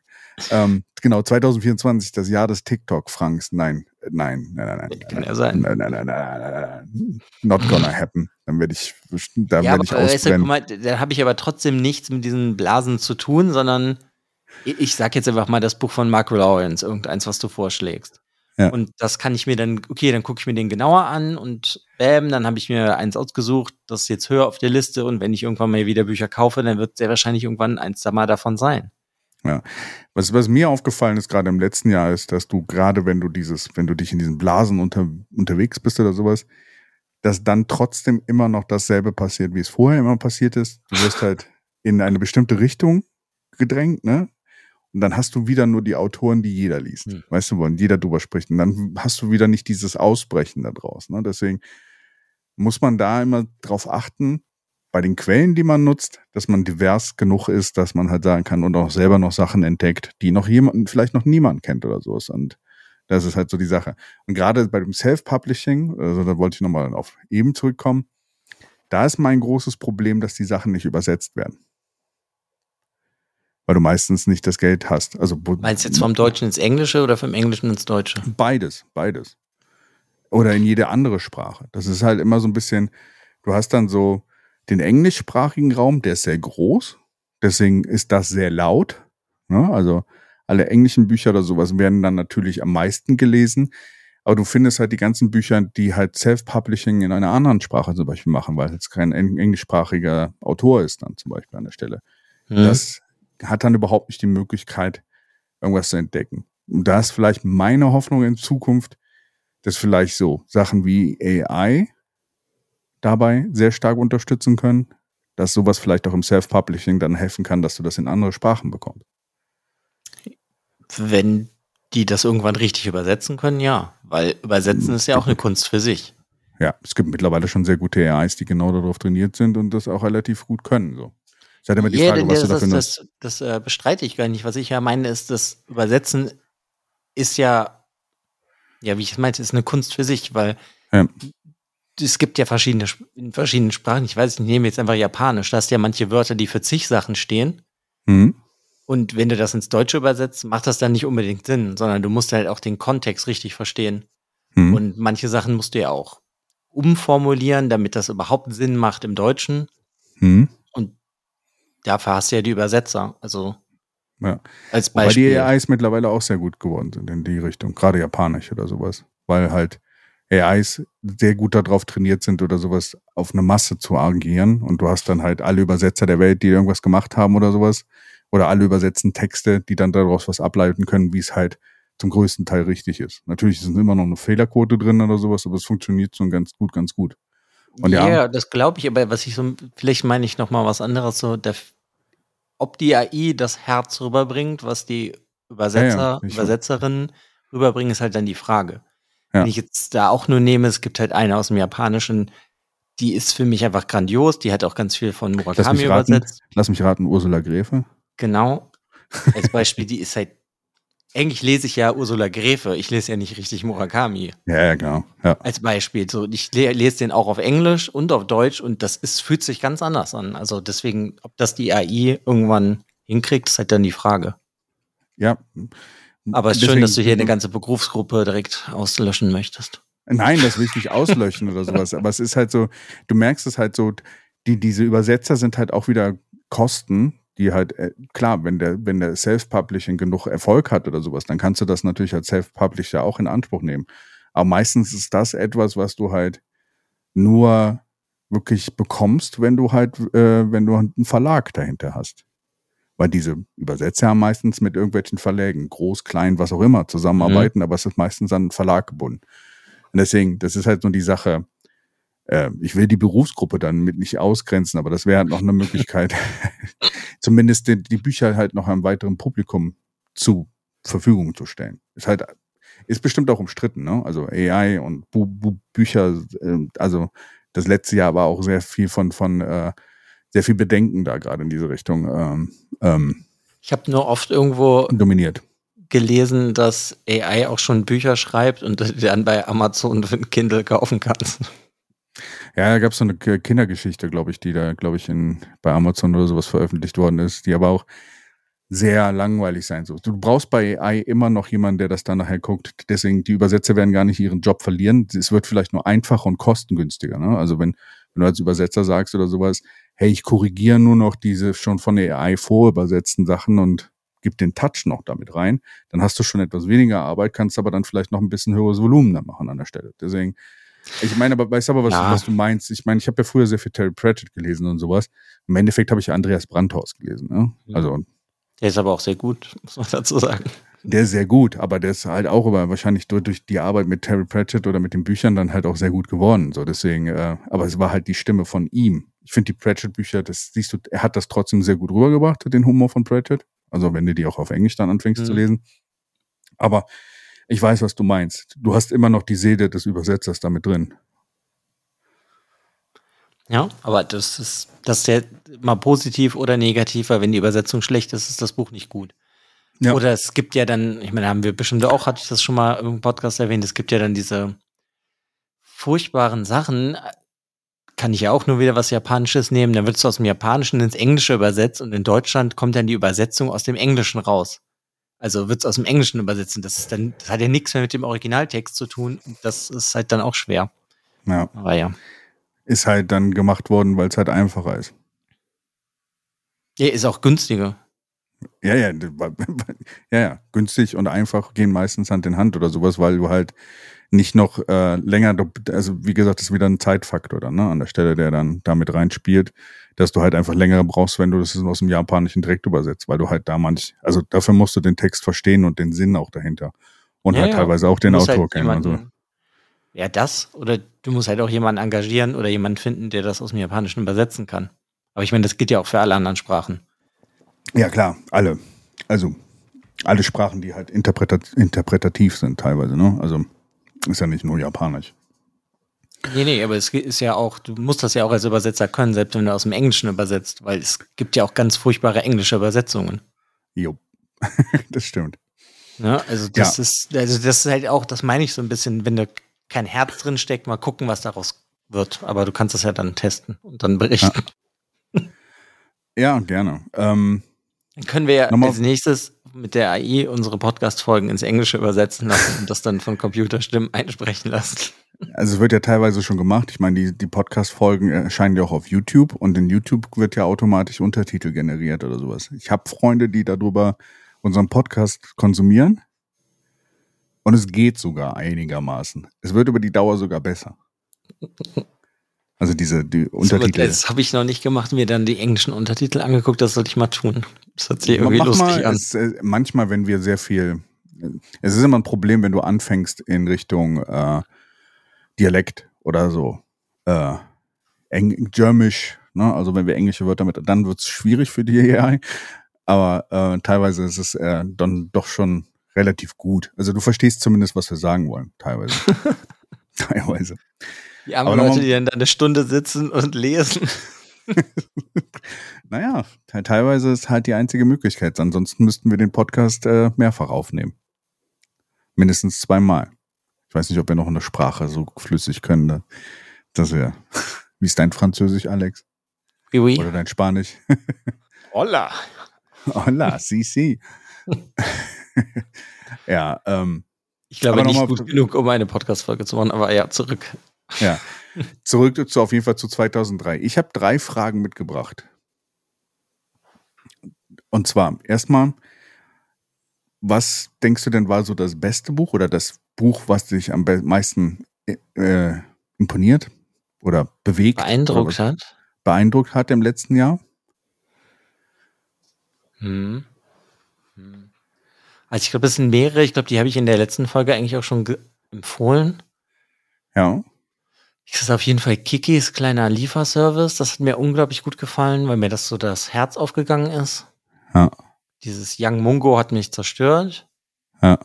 Ähm, genau, 2024, das Jahr des TikTok-Franks. Nein, nein, nein, nein, nein. Kann ja sein. Nein, nein, nein, nein, nein, nein. Not gonna happen. Dann werde ich, da werde ich ausbrennen. Weißt du, da habe ich aber trotzdem nichts mit diesen Blasen zu tun, sondern ich, ich sag jetzt einfach mal das Buch von Mark Lawrence, irgendeins, was du vorschlägst. Ja. Und das kann ich mir dann, okay, dann gucke ich mir den genauer an und bam, dann habe ich mir eins ausgesucht, das ist jetzt höher auf der Liste und wenn ich irgendwann mal wieder Bücher kaufe, dann wird sehr wahrscheinlich irgendwann eins da mal davon sein. Ja. Was, was mir aufgefallen ist, gerade im letzten Jahr, ist, dass du gerade, wenn du dieses, wenn du dich in diesen Blasen unter, unterwegs bist oder sowas, dass dann trotzdem immer noch dasselbe passiert, wie es vorher immer passiert ist. Du wirst halt in eine bestimmte Richtung gedrängt, ne? Und dann hast du wieder nur die Autoren, die jeder liest. Hm. Weißt du, wo jeder drüber spricht. Und dann hast du wieder nicht dieses Ausbrechen da draus. Ne? Deswegen muss man da immer drauf achten, bei den Quellen, die man nutzt, dass man divers genug ist, dass man halt sagen kann und auch selber noch Sachen entdeckt, die noch jemanden, vielleicht noch niemand kennt oder sowas. Und das ist halt so die Sache. Und gerade bei dem Self-Publishing, also da wollte ich nochmal auf eben zurückkommen, da ist mein großes Problem, dass die Sachen nicht übersetzt werden. Weil du meistens nicht das Geld hast. Also, Meinst du jetzt vom Deutschen ins Englische oder vom Englischen ins Deutsche? Beides, beides. Oder in jede andere Sprache. Das ist halt immer so ein bisschen, du hast dann so, den englischsprachigen Raum, der ist sehr groß. Deswegen ist das sehr laut. Ne? Also alle englischen Bücher oder sowas werden dann natürlich am meisten gelesen. Aber du findest halt die ganzen Bücher, die halt Self-Publishing in einer anderen Sprache zum Beispiel machen, weil es kein englischsprachiger Autor ist dann zum Beispiel an der Stelle. Mhm. Das hat dann überhaupt nicht die Möglichkeit, irgendwas zu entdecken. Und da ist vielleicht meine Hoffnung in Zukunft, dass vielleicht so Sachen wie AI dabei sehr stark unterstützen können, dass sowas vielleicht auch im Self-Publishing dann helfen kann, dass du das in andere Sprachen bekommst. Wenn die das irgendwann richtig übersetzen können, ja. Weil übersetzen ist ja auch eine Kunst für sich. Ja, es gibt mittlerweile schon sehr gute AIs, die genau darauf trainiert sind und das auch relativ gut können. So. Ich hatte immer die Frage, ja, was das, du dafür das, das, das, äh, bestreite ich gar nicht. Was ich ja meine, ist, das Übersetzen ist ja, ja, wie ich es meinte, ist eine Kunst für sich, weil ja. Es gibt ja verschiedene, in verschiedenen Sprachen, ich weiß, ich nehme jetzt einfach Japanisch, da hast ja manche Wörter, die für zig Sachen stehen. Mhm. Und wenn du das ins Deutsche übersetzt, macht das dann nicht unbedingt Sinn, sondern du musst halt auch den Kontext richtig verstehen. Mhm. Und manche Sachen musst du ja auch umformulieren, damit das überhaupt Sinn macht im Deutschen. Mhm. Und dafür hast du ja die Übersetzer. Also ja. als Beispiel. Weil die AIs mittlerweile auch sehr gut geworden sind in die Richtung, gerade japanisch oder sowas. Weil halt AIs sehr gut darauf trainiert sind oder sowas auf eine Masse zu agieren und du hast dann halt alle Übersetzer der Welt, die irgendwas gemacht haben oder sowas oder alle übersetzen Texte, die dann daraus was ableiten können, wie es halt zum größten Teil richtig ist. Natürlich ist immer noch eine Fehlerquote drin oder sowas, aber es funktioniert schon ganz gut, ganz gut. Und ja, ja das glaube ich, aber was ich so, vielleicht meine ich noch mal was anderes, so der, ob die AI das Herz rüberbringt, was die Übersetzer, ja, ja, Übersetzerinnen rüberbringen, ist halt dann die Frage. Ja. Wenn ich jetzt da auch nur nehme, es gibt halt eine aus dem Japanischen, die ist für mich einfach grandios, die hat auch ganz viel von Murakami lass übersetzt. Lass mich raten, Ursula Gräfe. Genau. Als Beispiel, die ist halt. Eigentlich lese ich ja Ursula Gräfe, ich lese ja nicht richtig Murakami. Ja, ja, genau. Ja. Als Beispiel. So, ich lese den auch auf Englisch und auf Deutsch und das ist, fühlt sich ganz anders an. Also deswegen, ob das die AI irgendwann hinkriegt, ist halt dann die Frage. Ja. Aber es ist schön, dass du hier eine ganze Berufsgruppe direkt auslöschen möchtest. Nein, das will ich nicht auslöschen oder sowas. Aber es ist halt so, du merkst es halt so, die, diese Übersetzer sind halt auch wieder Kosten, die halt, äh, klar, wenn der, wenn der Self-Publishing genug Erfolg hat oder sowas, dann kannst du das natürlich als Self-Publisher auch in Anspruch nehmen. Aber meistens ist das etwas, was du halt nur wirklich bekommst, wenn du halt, äh, wenn du einen Verlag dahinter hast. Weil diese Übersetzer haben meistens mit irgendwelchen Verlägen, groß, klein, was auch immer, zusammenarbeiten, mhm. aber es ist meistens an einen Verlag gebunden. Und deswegen, das ist halt so die Sache, äh, ich will die Berufsgruppe dann mit nicht ausgrenzen, aber das wäre halt noch eine Möglichkeit, zumindest die, die, Bücher halt noch einem weiteren Publikum zu Verfügung zu stellen. Ist halt, ist bestimmt auch umstritten, ne? Also AI und Bu Bu Bücher, äh, also das letzte Jahr war auch sehr viel von, von äh, sehr viel Bedenken da gerade in diese Richtung. Ähm, ähm, ich habe nur oft irgendwo dominiert gelesen, dass AI auch schon Bücher schreibt und dann bei Amazon für ein Kindle kaufen kannst. Ja, da gab es so eine Kindergeschichte, glaube ich, die da, glaube ich, in, bei Amazon oder sowas veröffentlicht worden ist, die aber auch sehr langweilig sein soll. Du brauchst bei AI immer noch jemanden, der das dann nachher guckt. Deswegen, die Übersetzer werden gar nicht ihren Job verlieren. Es wird vielleicht nur einfacher und kostengünstiger. Ne? Also wenn, wenn du als Übersetzer sagst oder sowas, hey, ich korrigiere nur noch diese schon von der AI vorübersetzten Sachen und gib den Touch noch damit rein, dann hast du schon etwas weniger Arbeit, kannst aber dann vielleicht noch ein bisschen höheres Volumen da machen an der Stelle. Deswegen, ich meine, aber weißt aber, was, ja. was du meinst. Ich meine, ich habe ja früher sehr viel Terry Pratchett gelesen und sowas. Im Endeffekt habe ich ja Andreas Brandhaus gelesen. Ne? Also der ist aber auch sehr gut, muss man dazu sagen. Der ist sehr gut, aber der ist halt auch über wahrscheinlich durch, durch die Arbeit mit Terry Pratchett oder mit den Büchern dann halt auch sehr gut geworden. So deswegen, äh, aber es war halt die Stimme von ihm. Ich finde die Pratchett-Bücher, das siehst du, er hat das trotzdem sehr gut rübergebracht, den Humor von Pratchett. Also wenn du die auch auf Englisch dann anfängst mhm. zu lesen. Aber ich weiß, was du meinst. Du hast immer noch die Seele des Übersetzers damit drin. Ja, aber das ist, das ist ja mal positiv oder negativ, weil wenn die Übersetzung schlecht ist, ist das Buch nicht gut. Ja. Oder es gibt ja dann, ich meine, haben wir bestimmt auch, hatte ich das schon mal im Podcast erwähnt, es gibt ja dann diese furchtbaren Sachen, kann ich ja auch nur wieder was Japanisches nehmen, dann wird es aus dem Japanischen ins Englische übersetzt und in Deutschland kommt dann die Übersetzung aus dem Englischen raus. Also wird es aus dem Englischen übersetzen. Das ist dann, das hat ja nichts mehr mit dem Originaltext zu tun. Das ist halt dann auch schwer. Ja. Aber ja. Ist halt dann gemacht worden, weil es halt einfacher ist. Ja, ist auch günstiger. Ja, ja, ja, ja, günstig und einfach gehen meistens Hand in Hand oder sowas, weil du halt nicht noch äh, länger, also wie gesagt, das ist wieder ein Zeitfaktor dann, ne, an der Stelle, der dann damit reinspielt, dass du halt einfach länger brauchst, wenn du das aus dem Japanischen direkt übersetzt, weil du halt da manch, also dafür musst du den Text verstehen und den Sinn auch dahinter. Und ja, halt ja. teilweise auch den Autor halt kennen. Jemanden, so. Ja, das, oder du musst halt auch jemanden engagieren oder jemanden finden, der das aus dem Japanischen übersetzen kann. Aber ich meine, das gilt ja auch für alle anderen Sprachen. Ja, klar, alle. Also alle Sprachen, die halt interpretat interpretativ sind teilweise, ne? Also ist ja nicht nur Japanisch. Nee, nee, aber es ist ja auch, du musst das ja auch als Übersetzer können, selbst wenn du aus dem Englischen übersetzt, weil es gibt ja auch ganz furchtbare englische Übersetzungen. Jo, das stimmt. Ja, also das ja. ist, also das ist halt auch, das meine ich so ein bisschen, wenn da kein Herz drin steckt, mal gucken, was daraus wird. Aber du kannst das ja dann testen und dann berichten. Ja, ja gerne. Ähm, dann können wir ja als nächstes mit der AI unsere Podcast-Folgen ins Englische übersetzen lassen und das dann von Computerstimmen einsprechen lassen. Also es wird ja teilweise schon gemacht. Ich meine, die, die Podcast-Folgen erscheinen ja auch auf YouTube und in YouTube wird ja automatisch Untertitel generiert oder sowas. Ich habe Freunde, die darüber unseren Podcast konsumieren und es geht sogar einigermaßen. Es wird über die Dauer sogar besser. Also diese die Untertitel. Das habe ich noch nicht gemacht, mir dann die englischen Untertitel angeguckt, das sollte ich mal tun. Das hört sich irgendwie Mach lustig mal, an. Es, äh, manchmal, wenn wir sehr viel, es ist immer ein Problem, wenn du anfängst in Richtung äh, Dialekt oder so, äh, Eng Germisch, ne? also wenn wir englische Wörter mit, dann wird es schwierig für die AI. Aber äh, teilweise ist es äh, dann doch schon relativ gut. Also du verstehst zumindest, was wir sagen wollen, teilweise. teilweise. Die armen Leute, die dann da eine Stunde sitzen und lesen. naja, teilweise ist halt die einzige Möglichkeit. Ansonsten müssten wir den Podcast äh, mehrfach aufnehmen. Mindestens zweimal. Ich weiß nicht, ob wir noch eine Sprache so flüssig können. Ne? Das wäre. Wie ist dein Französisch, Alex? Oui, oui. Oder dein Spanisch? Hola. Hola, si, si. ja, ähm. Ich glaube nicht gut genug, um eine Podcast-Folge zu machen, aber ja, zurück. Ja. Zurück zu auf jeden Fall zu 2003. Ich habe drei Fragen mitgebracht. Und zwar erstmal, was denkst du denn war so das beste Buch oder das Buch, was dich am meisten äh, imponiert oder bewegt? Beeindruckt oder hat? Beeindruckt hat im letzten Jahr? Hm. hm. Also ich glaube, es sind mehrere. Ich glaube, die habe ich in der letzten Folge eigentlich auch schon empfohlen. Ja. Das ist auf jeden Fall Kikis kleiner Lieferservice. Das hat mir unglaublich gut gefallen, weil mir das so das Herz aufgegangen ist. Ja. Dieses Young Mungo hat mich zerstört. Ja.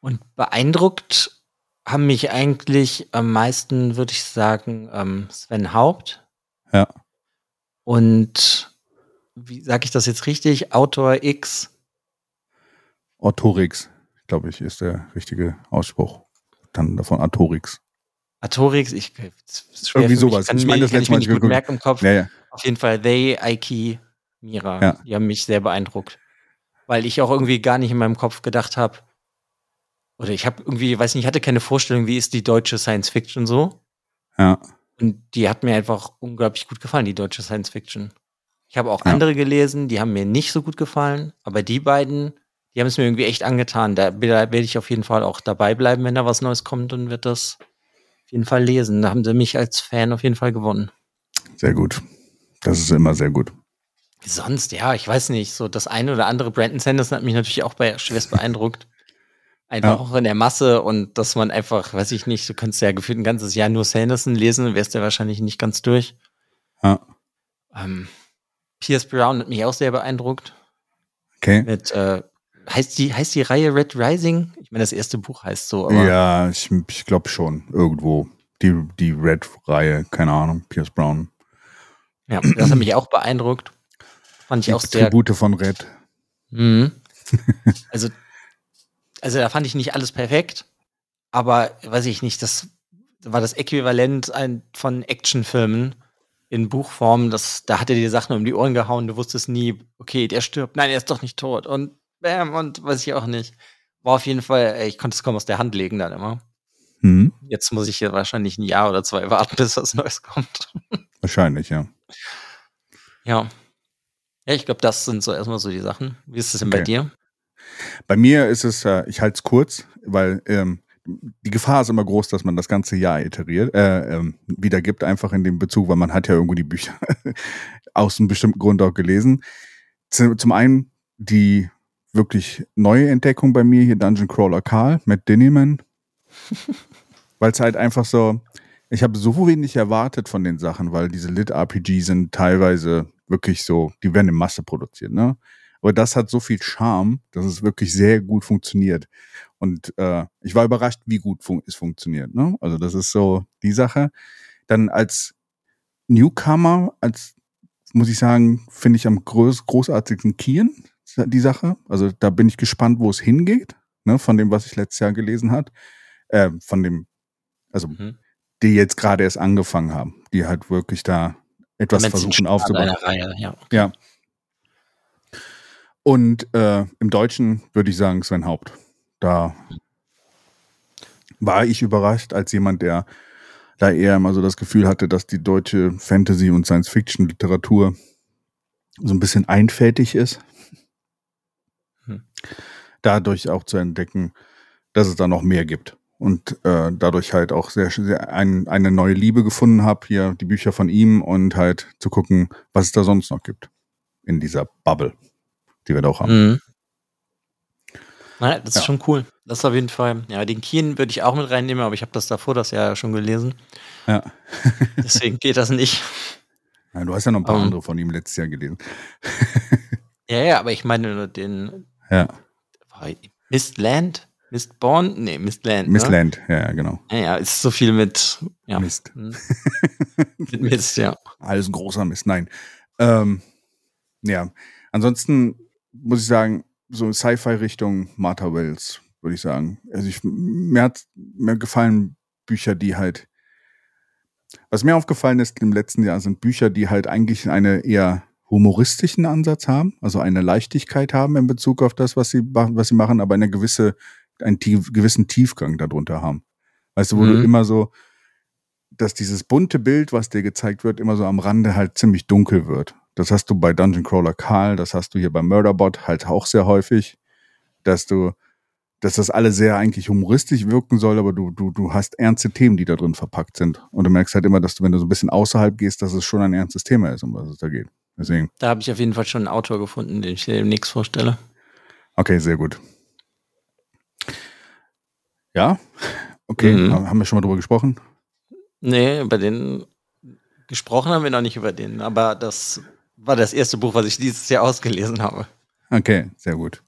Und beeindruckt haben mich eigentlich am meisten, würde ich sagen, ähm, Sven Haupt. Ja. Und wie sage ich das jetzt richtig? Autor X. Autorix, glaube ich, ist der richtige Ausspruch. Dann davon Autorix. Atorix, ich irgendwie sowas. Ich, ich meine, das letzte Mal nicht gut merken im Kopf. Ja, ja. Auf jeden Fall They, Aiki, Mira. Ja. Die haben mich sehr beeindruckt, weil ich auch irgendwie gar nicht in meinem Kopf gedacht habe, oder ich habe irgendwie, weiß nicht, ich hatte keine Vorstellung, wie ist die deutsche Science Fiction so. Ja. Und die hat mir einfach unglaublich gut gefallen, die deutsche Science Fiction. Ich habe auch ja. andere gelesen, die haben mir nicht so gut gefallen, aber die beiden, die haben es mir irgendwie echt angetan. Da werde ich auf jeden Fall auch dabei bleiben, wenn da was Neues kommt und wird das jeden Fall lesen. Da haben sie mich als Fan auf jeden Fall gewonnen. Sehr gut. Das ist immer sehr gut. Sonst, ja, ich weiß nicht. So das eine oder andere Brandon Sanderson hat mich natürlich auch bei schwerst beeindruckt. Einfach ja. auch in der Masse und dass man einfach, weiß ich nicht, du könntest ja gefühlt ein ganzes Jahr nur Sanderson lesen, wärst du wahrscheinlich nicht ganz durch. Ja. Ähm, Pierce Brown hat mich auch sehr beeindruckt. Okay. Mit äh, Heißt die, heißt die Reihe Red Rising? Ich meine, das erste Buch heißt so, aber. Ja, ich, ich glaube schon. Irgendwo. Die, die Red-Reihe, keine Ahnung, Pierce Brown. Ja, das hat mich auch beeindruckt. Fand ich die auch sehr. Tribute von Red. Mhm. also, also da fand ich nicht alles perfekt, aber weiß ich nicht, das war das Äquivalent von Actionfilmen in Buchform. Das, da hat er dir Sachen um die Ohren gehauen, du wusstest nie, okay, der stirbt, nein, er ist doch nicht tot. Und Bam und weiß ich auch nicht. War auf jeden Fall, ich konnte es kaum aus der Hand legen dann immer. Mhm. Jetzt muss ich hier wahrscheinlich ein Jahr oder zwei warten, bis was Neues kommt. Wahrscheinlich, ja. Ja. Ja, ich glaube, das sind so erstmal so die Sachen. Wie ist es denn okay. bei dir? Bei mir ist es, äh, ich halte es kurz, weil ähm, die Gefahr ist immer groß, dass man das ganze Jahr iteriert, äh, ähm, wiedergibt, einfach in dem Bezug, weil man hat ja irgendwo die Bücher aus einem bestimmten Grund auch gelesen. Zum einen die wirklich neue Entdeckung bei mir hier, Dungeon Crawler Karl mit Dinneman. weil es halt einfach so, ich habe so wenig erwartet von den Sachen, weil diese Lit-RPG sind teilweise wirklich so, die werden in Masse produziert, ne? Aber das hat so viel Charme, dass es wirklich sehr gut funktioniert. Und äh, ich war überrascht, wie gut fun es funktioniert. Ne? Also das ist so die Sache. Dann als Newcomer, als muss ich sagen, finde ich am groß, großartigsten Kieren die Sache. Also da bin ich gespannt, wo es hingeht, ne, von dem, was ich letztes Jahr gelesen hat. Äh, von dem, also mhm. die jetzt gerade erst angefangen haben, die halt wirklich da etwas versuchen aufzubauen. Reihe, ja. Okay. ja. Und äh, im Deutschen würde ich sagen Sven Haupt. Da war ich überrascht als jemand, der da eher immer so das Gefühl hatte, dass die deutsche Fantasy- und Science-Fiction-Literatur so ein bisschen einfältig ist. Hm. Dadurch auch zu entdecken, dass es da noch mehr gibt. Und äh, dadurch halt auch sehr, sehr ein, eine neue Liebe gefunden habe, hier die Bücher von ihm und halt zu gucken, was es da sonst noch gibt in dieser Bubble die wir da auch haben. Mhm. Na, das ist schon cool. Das ist auf jeden Fall. Ja, den Kien würde ich auch mit reinnehmen, aber ich habe das davor das ja schon gelesen. Ja. Deswegen geht das nicht. Ja, du hast ja noch ein paar um, andere von ihm letztes Jahr gelesen. ja, ja, aber ich meine den. Ja. Mistland? Mistborn? Nee, Mistland. Mistland, ne? ja, genau. Ja, ja, ist so viel mit ja. Mist. Hm. mit Mist, ja. Alles ein großer Mist, nein. Ähm, ja, ansonsten muss ich sagen, so Sci-Fi-Richtung Martha Wells, würde ich sagen. Also ich, mir hat mir gefallen Bücher, die halt, was mir aufgefallen ist im letzten Jahr, sind Bücher, die halt eigentlich einen eher humoristischen Ansatz haben, also eine Leichtigkeit haben in Bezug auf das, was sie, was sie machen, aber eine gewisse, einen tief, gewissen Tiefgang darunter haben. Weißt du, wo mhm. du immer so, dass dieses bunte Bild, was dir gezeigt wird, immer so am Rande halt ziemlich dunkel wird. Das hast du bei Dungeon Crawler Karl, das hast du hier bei Murderbot halt auch sehr häufig, dass du, dass das alles sehr eigentlich humoristisch wirken soll, aber du, du, du hast ernste Themen, die da drin verpackt sind. Und du merkst halt immer, dass du, wenn du so ein bisschen außerhalb gehst, dass es schon ein ernstes Thema ist, um was es da geht. Deswegen. Da habe ich auf jeden Fall schon einen Autor gefunden, den ich dir demnächst vorstelle. Okay, sehr gut. Ja, okay, mhm. haben wir schon mal drüber gesprochen? Nee, über den gesprochen haben wir noch nicht über den, aber das war das erste Buch, was ich dieses Jahr ausgelesen habe. Okay, sehr gut.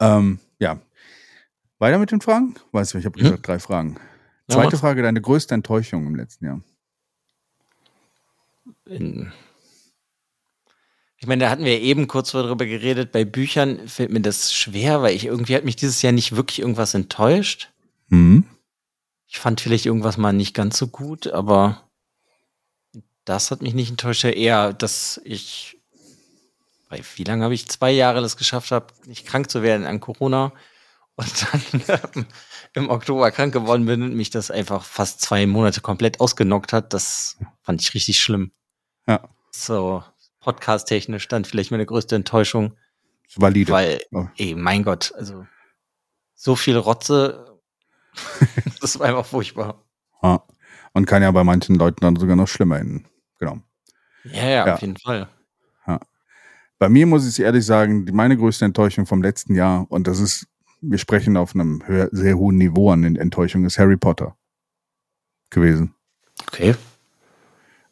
Ähm, ja. Weiter mit den Fragen? Weißt du, ich habe gesagt, hm? drei Fragen. Zweite ja, Frage, deine größte Enttäuschung im letzten Jahr? In ich meine, da hatten wir eben kurz darüber geredet. Bei Büchern fällt mir das schwer, weil ich irgendwie hat mich dieses Jahr nicht wirklich irgendwas enttäuscht. Mhm. Ich fand vielleicht irgendwas mal nicht ganz so gut, aber das hat mich nicht enttäuscht, eher, dass ich, bei wie lange habe ich zwei Jahre das geschafft habe, nicht krank zu werden an Corona und dann im Oktober krank geworden bin und mich das einfach fast zwei Monate komplett ausgenockt hat. Das fand ich richtig schlimm. Ja. So, podcast-technisch dann vielleicht meine größte Enttäuschung. Valide. Weil, oh. ey, mein Gott, also so viel Rotze, das war einfach furchtbar. Ja. Und kann ja bei manchen Leuten dann sogar noch schlimmer enden. Genau. Ja, ja, ja. auf jeden Fall. Ja. Bei mir muss ich ehrlich sagen, die, meine größte Enttäuschung vom letzten Jahr, und das ist, wir sprechen auf einem sehr hohen Niveau an Enttäuschung, ist Harry Potter gewesen. Okay.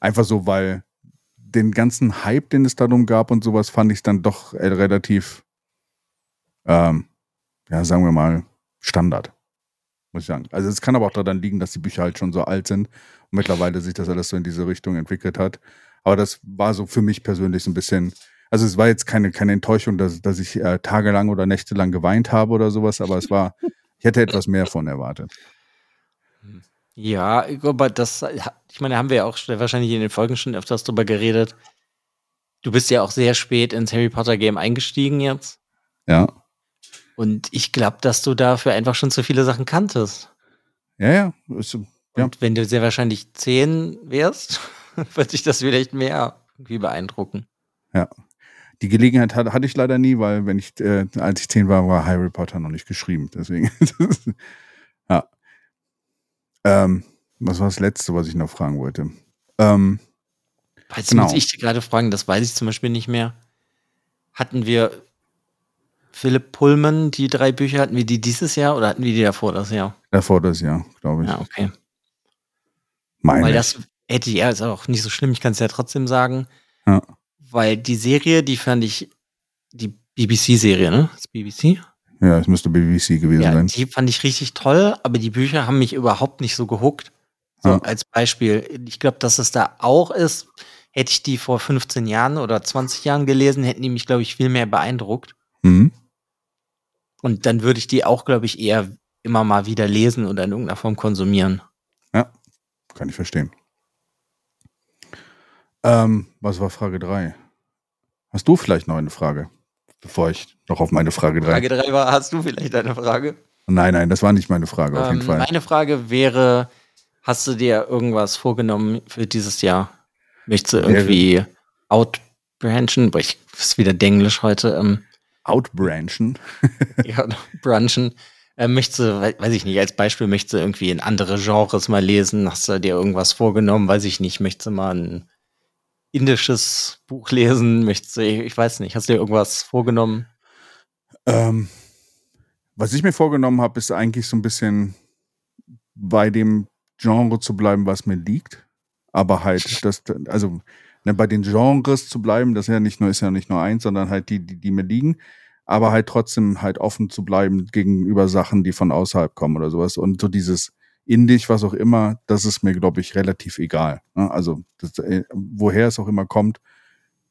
Einfach so, weil den ganzen Hype, den es darum gab und sowas, fand ich dann doch relativ, ähm, ja, sagen wir mal, Standard. Muss ich sagen. Also es kann aber auch daran liegen, dass die Bücher halt schon so alt sind mittlerweile sich das alles so in diese Richtung entwickelt hat. Aber das war so für mich persönlich so ein bisschen, also es war jetzt keine, keine Enttäuschung, dass, dass ich äh, tagelang oder nächtelang geweint habe oder sowas, aber es war, ich hätte etwas mehr von erwartet. Ja, aber das, ich meine, haben wir ja auch wahrscheinlich in den Folgen schon öfters drüber geredet. Du bist ja auch sehr spät ins Harry Potter Game eingestiegen jetzt. Ja. Und ich glaube, dass du dafür einfach schon zu viele Sachen kanntest. Ja, ja. Ja. Und wenn du sehr wahrscheinlich zehn wärst, würde sich das vielleicht mehr irgendwie beeindrucken. Ja. Die Gelegenheit hatte, hatte ich leider nie, weil wenn ich, äh, als ich zehn war, war Harry Potter noch nicht geschrieben. Deswegen. Ja. Ähm, was war das Letzte, was ich noch fragen wollte? Ähm, Jetzt Genau. muss ich dich gerade fragen, das weiß ich zum Beispiel nicht mehr. Hatten wir Philipp Pullman, die drei Bücher, hatten wir die dieses Jahr oder hatten wir die davor das Jahr? davor das Jahr, glaube ich. Ja, okay. Meine Weil das hätte ich, ja, ist auch nicht so schlimm, ich kann es ja trotzdem sagen. Ja. Weil die Serie, die fand ich, die BBC-Serie, ne? Das BBC? Ja, es müsste BBC gewesen Ja, sein. die fand ich richtig toll, aber die Bücher haben mich überhaupt nicht so gehuckt. So Ja. als Beispiel. Ich glaube, dass es da auch ist. Hätte ich die vor 15 Jahren oder 20 Jahren gelesen, hätten die mich, glaube ich, viel mehr beeindruckt. Mhm. Und dann würde ich die auch, glaube ich, eher immer mal wieder lesen oder in irgendeiner Form konsumieren. Kann ich verstehen. Ähm, was war Frage 3? Hast du vielleicht noch eine Frage? Bevor ich noch auf meine Frage 3. Frage 3 war, hast du vielleicht eine Frage? Nein, nein, das war nicht meine Frage, auf jeden Ähm, Fall. meine Frage wäre, hast du dir irgendwas vorgenommen für dieses Jahr? Möchtest du irgendwie outbranchen? Boah, ich ist wieder Denglisch heute. Ähm, Outbranchen. ja, brunchen. Äh, möchtest du, wei- weiß ich nicht, als Beispiel möchtest du irgendwie in andere Genres mal lesen? Hast du dir irgendwas vorgenommen? Weiß ich nicht. Möchtest du mal ein indisches Buch lesen? Möchtest du, ich weiß nicht, hast du dir irgendwas vorgenommen? Ähm, was ich mir vorgenommen habe, ist eigentlich so ein bisschen bei dem Genre zu bleiben, was mir liegt. Aber halt, das, also ne, bei den Genres zu bleiben, das ist ja nicht nur, ist ja nicht nur eins, sondern halt die, die, die mir liegen. Aber halt trotzdem halt offen zu bleiben gegenüber Sachen, die von außerhalb kommen oder sowas. Und so dieses Indisch, was auch immer, das ist mir, glaube ich, relativ egal. Ne? Also, das, äh, woher es auch immer kommt,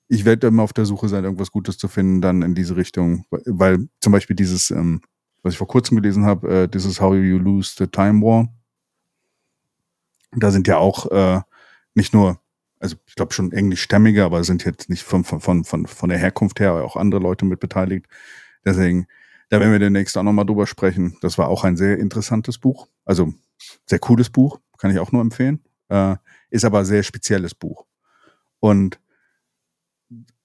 ich werde immer auf der Suche sein, irgendwas Gutes zu finden, dann in diese Richtung, weil- zum Beispiel dieses, ähm, was ich vor kurzem gelesen habe, äh, dieses How You Lose the Time War, da sind ja auch äh, nicht nur, also ich glaube schon englischstämmige, aber sind jetzt nicht von, von, von, von, von der Herkunft her auch andere Leute mit beteiligt. Deswegen, da werden wir demnächst auch nochmal drüber sprechen. Das war auch ein sehr interessantes Buch, also sehr cooles Buch, kann ich auch nur empfehlen. Äh, ist aber ein sehr spezielles Buch. Und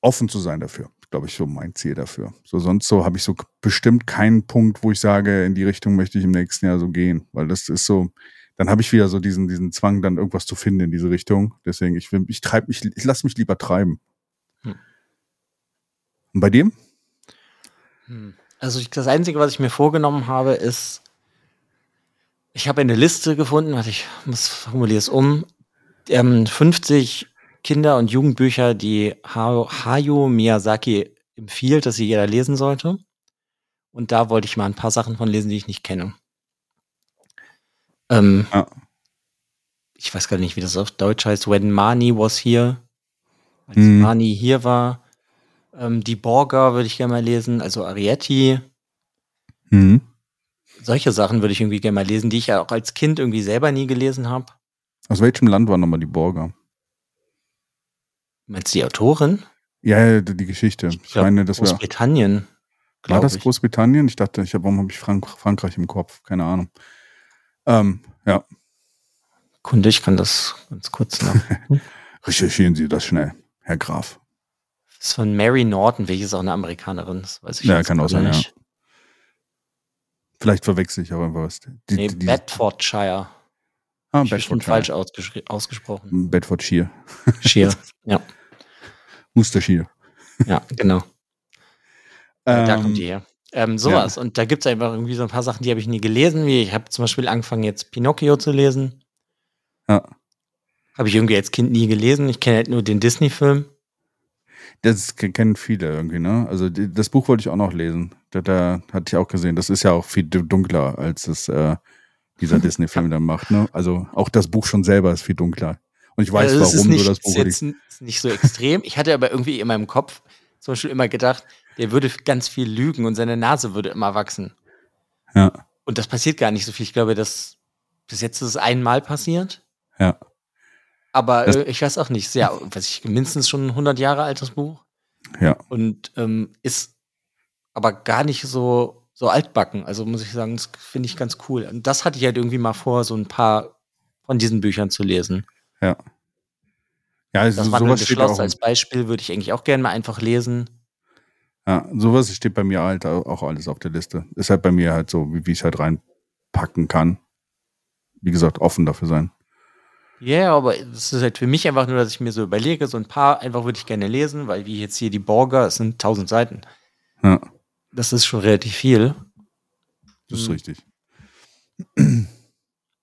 offen zu sein dafür, glaube ich, so mein Ziel dafür. So sonst so habe ich so bestimmt keinen Punkt, wo ich sage, in die Richtung möchte ich im nächsten Jahr so gehen, weil das ist so, dann habe ich wieder so diesen diesen Zwang, dann irgendwas zu finden in diese Richtung. Deswegen ich will, ich treibe mich, ich lasse mich lieber treiben. Hm. Und bei dir? Hm. Also ich, das Einzige, was ich mir vorgenommen habe, ist, ich habe eine Liste gefunden, warte, ich muss formuliere es um, ähm, 50 Kinder- und Jugendbücher, die Ha- Hayao Miyazaki empfiehlt, dass sie jeder lesen sollte. Und da wollte ich mal ein paar Sachen von lesen, die ich nicht kenne. Ähm, Ja. Ich weiß gar nicht, wie das auf Deutsch heißt. When Mani was here. Als Hm. Mani hier war. Ähm, die Borger würde ich gerne mal lesen, also Arietti. Mhm. Solche Sachen würde ich irgendwie gerne mal lesen, die ich ja auch als Kind irgendwie selber nie gelesen habe. Aus welchem Land waren nochmal die Borger? Meinst du die Autorin? Ja, ja, die Geschichte. Ich, glaub, meine, das war, Großbritannien. war glaub das ich. Großbritannien? Ich dachte, ich hab, warum habe ich Frank Frankreich im Kopf? Keine Ahnung. Ähm, ja, Kunde, ich kann das ganz kurz noch. recherchieren Sie das schnell, Herr Graf. Das ist von Mary Norton, welche ist auch eine Amerikanerin, das weiß ich Ja, kann auch sein, ja. nicht. Vielleicht verwechsel ich aber was. Die, Nee, die, Bedfordshire. ah, Ich Bedfordshire. falsch ausgesprochen. Bedfordshire. Shire. ja, Worcestershire. ja, genau. da Ähm, kommt die her. Ähm, sowas. Und da gibt es einfach irgendwie so ein paar Sachen, die habe ich nie gelesen. Wie ich habe zum Beispiel angefangen, jetzt Pinocchio zu lesen. Ja. Habe ich irgendwie als Kind nie gelesen. Ich kenne halt nur den Disney-Film. Das ke- kennen viele irgendwie, ne? Also das Buch wollte ich auch noch lesen. Da, da hatte ich auch gesehen. Das ist ja auch viel du- dunkler, als es äh, dieser Disney-Film dann macht, ne? Also auch das Buch schon selber ist viel dunkler. Und ich weiß, Also warum nicht, du das Buch ist jetzt ist nicht so extrem. Ich hatte aber irgendwie in meinem Kopf zum Beispiel immer gedacht, der würde ganz viel lügen und seine Nase würde immer wachsen. Ja, Und das passiert gar nicht so viel. Ich glaube, das bis jetzt ist es einmal passiert. ja. Aber Das- äh, ich weiß auch nicht. Ist Ja, weiß ich, mindestens schon ein 100 Jahre altes Buch. Ja. Und ähm, ist aber gar nicht so, so altbacken. Also muss ich sagen, das finde ich ganz cool. Und das hatte ich halt irgendwie mal vor, so ein paar von diesen Büchern zu lesen. Ja, also Das wandelnde sowas steht auch, als Beispiel würde ich eigentlich auch gerne mal einfach lesen. ja, sowas steht bei mir halt au- auch alles auf der Liste. Ist halt bei mir halt so, wie, wie ich halt rein packen kann. Wie gesagt, offen dafür sein. Ja, yeah, aber es ist halt für mich einfach nur, dass ich mir so überlege, so ein paar einfach würde ich gerne lesen, weil wie jetzt hier die Borger, es sind tausend Seiten. Ja. Das ist schon relativ viel. Das ist hm. richtig.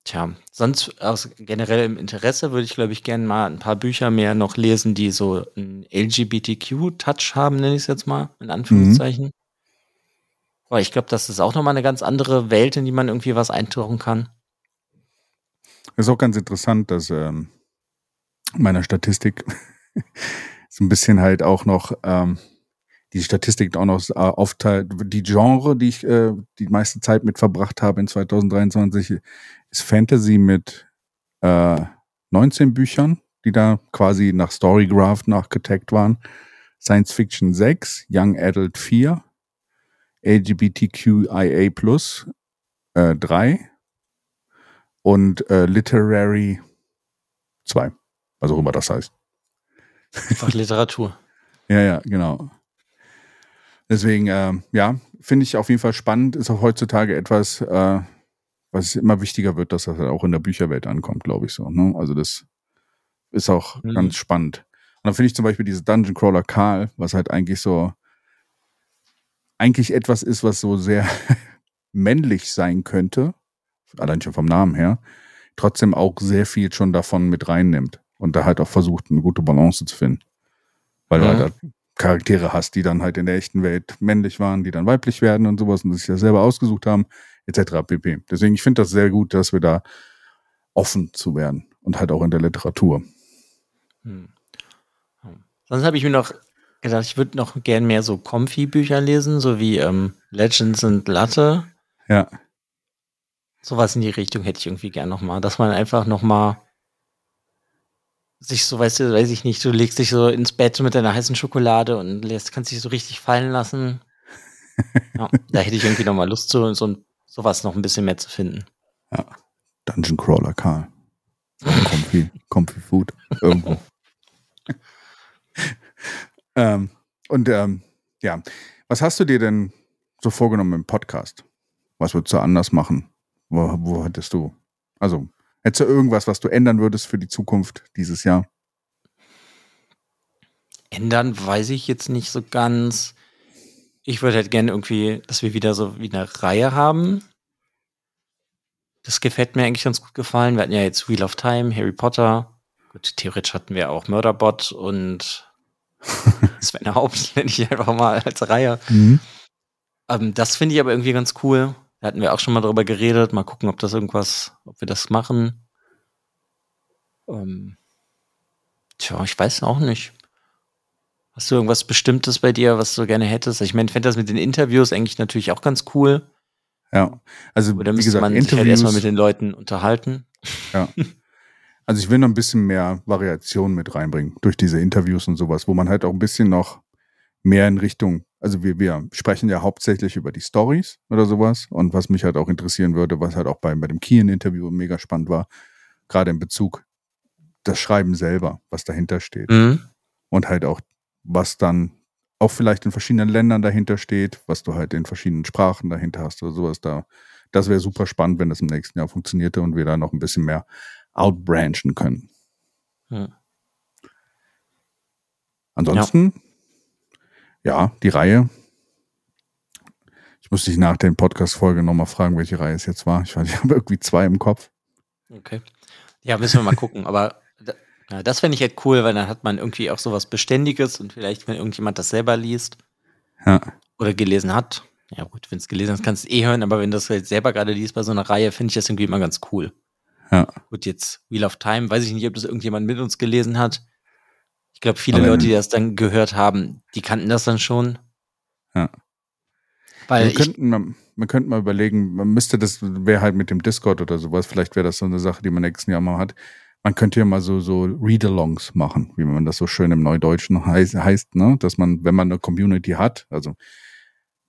Tja, sonst aus generellem Interesse würde ich, glaube ich, gerne mal ein paar Bücher mehr noch lesen, die so einen LGBTQ-Touch haben, nenne ich es jetzt mal, in Anführungszeichen. Mhm. Weil ich glaube, das ist auch nochmal eine ganz andere Welt, in die man irgendwie was eintauchen kann. Ist auch ganz interessant, dass ähm, meiner Statistik so ein bisschen halt auch noch ähm, die Statistik auch noch äh, aufteilt. Die Genre, die ich äh, die meiste Zeit mit verbracht habe in 2023, ist Fantasy mit äh, 19 Büchern, die da quasi nach Storygraph nachgetaggt waren. Science Fiction 6, Young Adult 4, LGBTQIA Plus äh, 3 und äh, Literary 2. Also auch immer das heißt. Einfach Literatur. ja, ja, genau. Deswegen, äh, ja, finde ich auf jeden Fall spannend. Ist auch heutzutage etwas, äh, was immer wichtiger wird, dass das halt auch in der Bücherwelt ankommt, glaube ich so. Ne? Also das ist auch mhm. ganz spannend. Und dann finde ich zum Beispiel diese Dungeon Crawler Karl, was halt eigentlich so eigentlich etwas ist, was so sehr männlich sein könnte, allein schon vom Namen her, trotzdem auch sehr viel schon davon mit reinnimmt und da halt auch versucht, eine gute Balance zu finden. Weil ja. du halt Charaktere hast, die dann halt in der echten Welt männlich waren, die dann weiblich werden und sowas und sich ja selber ausgesucht haben, etc. pp. Deswegen, ich finde das sehr gut, dass wir da offen zu werden und halt auch in der Literatur. Hm. Sonst habe ich mir noch gedacht, ich würde noch gern mehr so Comfy-Bücher lesen, so wie ähm, Legends and Latte. Ja. Sowas in die Richtung hätte ich irgendwie gern nochmal, dass man einfach nochmal sich so, weißt du, weiß ich nicht, du legst dich so ins Bett mit deiner heißen Schokolade und lässt, kannst dich so richtig fallen lassen. ja, da hätte ich irgendwie nochmal Lust zu, so sowas noch ein bisschen mehr zu finden. Ja. Dungeon Crawler Karl. Comfy, Comfy Food. Irgendwo. ähm, und ähm, ja, was hast du dir denn so vorgenommen im Podcast? Was würdest du anders machen? Wo, wo hättest du, also hättest du irgendwas, was du ändern würdest für die Zukunft dieses Jahr? Ändern weiß ich jetzt nicht so ganz. Ich würde halt gerne irgendwie, dass wir wieder so wie eine Reihe haben. Das gefällt mir eigentlich ganz gut gefallen. Wir hatten ja jetzt Wheel of Time, Harry Potter. Gut, theoretisch hatten wir auch Murderbot und Sven Haupt, nenne ich einfach mal als Reihe. Mhm. Ähm, das finde ich aber irgendwie ganz cool. Da hatten wir auch schon mal drüber geredet. Mal gucken, ob das irgendwas, ob wir das machen. Ähm, tja, ich weiß auch nicht. Hast du irgendwas Bestimmtes bei dir, was du gerne hättest? Ich meine, ich fände das mit den Interviews eigentlich natürlich auch ganz cool. Ja, also Oder wie gesagt, man Interviews, sich halt erstmal mit den Leuten unterhalten. Ja. Also ich will noch ein bisschen mehr Variation mit reinbringen durch diese Interviews und sowas, wo man halt auch ein bisschen noch mehr in Richtung, also wir, wir sprechen ja hauptsächlich über die Stories oder sowas und was mich halt auch interessieren würde, was halt auch bei, bei dem Kien-Interview mega spannend war, gerade in Bezug das Schreiben selber, was dahinter steht. Mhm. Und halt auch was dann auch vielleicht in verschiedenen Ländern dahinter steht, was du halt in verschiedenen Sprachen dahinter hast oder sowas da. Das wäre super spannend, wenn das im nächsten Jahr funktionierte und wir da noch ein bisschen mehr outbranchen können. Hm. Ansonsten, ja. Ja, die Reihe. Ich muss dich nach der Podcast-Folge nochmal fragen, welche Reihe es jetzt war. Ich, weiß, ich habe irgendwie zwei im Kopf. Okay. Ja, müssen wir mal gucken. Aber ja, das fände ich halt cool, weil dann hat man irgendwie auch sowas Beständiges und vielleicht, wenn irgendjemand das selber liest ja. oder gelesen hat. Ja, gut, wenn es gelesen hast, kannst du eh hören, aber wenn du das halt selber gerade liest bei so einer Reihe, finde ich das irgendwie immer ganz cool. Ja. Gut, jetzt Wheel of Time, weiß ich nicht, ob das irgendjemand mit uns gelesen hat. Ich glaube, viele aber Leute, die das dann gehört haben, die kannten das dann schon. Ja. Weil wir, könnten mal, wir könnten mal überlegen, man müsste das, wäre halt mit dem Discord oder sowas, vielleicht wäre das so eine Sache, die man nächsten Jahr mal hat man könnte ja mal so, so Read-alongs machen, wie man das so schön im Neudeutschen heißt, heißt, ne? dass man, wenn man eine Community hat, also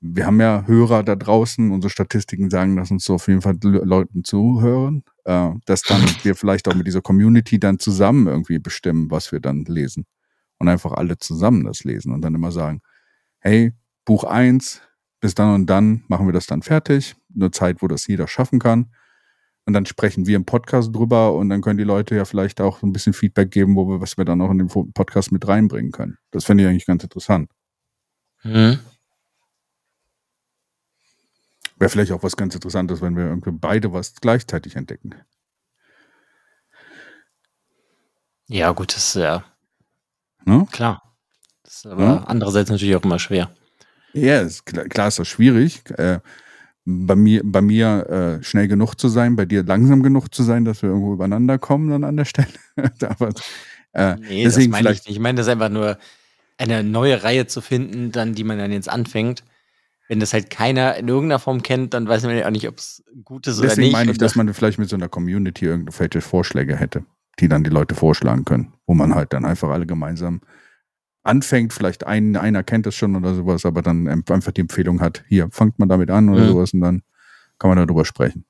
wir haben ja Hörer da draußen, unsere Statistiken sagen, dass uns so auf jeden Fall Leuten zuhören, äh, dass dann wir vielleicht auch mit dieser Community dann zusammen irgendwie bestimmen, was wir dann lesen. Und einfach alle zusammen das lesen und dann immer sagen, hey, Buch eins bis dann und dann machen wir das dann fertig. eine Zeit, wo das jeder schaffen kann. Und dann sprechen wir im Podcast drüber und dann können die Leute ja vielleicht auch ein bisschen Feedback geben, wo wir, was wir dann auch in den Podcast mit reinbringen können. Das finde ich eigentlich ganz interessant. Mhm. Wäre vielleicht auch was ganz Interessantes, wenn wir irgendwie beide was gleichzeitig entdecken. Ja, gut, das ist ja ne? klar. Das ist aber ja. andererseits natürlich auch immer schwer. Ja, ist, klar, klar ist das schwierig. Äh, bei mir, bei mir äh, schnell genug zu sein, bei dir langsam genug zu sein, dass wir irgendwo übereinander kommen dann an der Stelle. aber, äh, nee, deswegen das meine ich nicht. Ich meine, das ist einfach nur eine neue Reihe zu finden, dann, die man dann jetzt anfängt wenn das halt keiner in irgendeiner Form kennt, dann weiß man ja auch nicht, ob es gut ist Deswegen oder nicht. Deswegen meine ich, dass man vielleicht mit so einer Community irgendwelche Vorschläge hätte, die dann die Leute vorschlagen können, wo man halt dann einfach alle gemeinsam anfängt, vielleicht ein, einer kennt das schon oder sowas, aber dann einfach die Empfehlung hat, hier, fangt man damit an oder mhm. sowas und dann kann man darüber sprechen.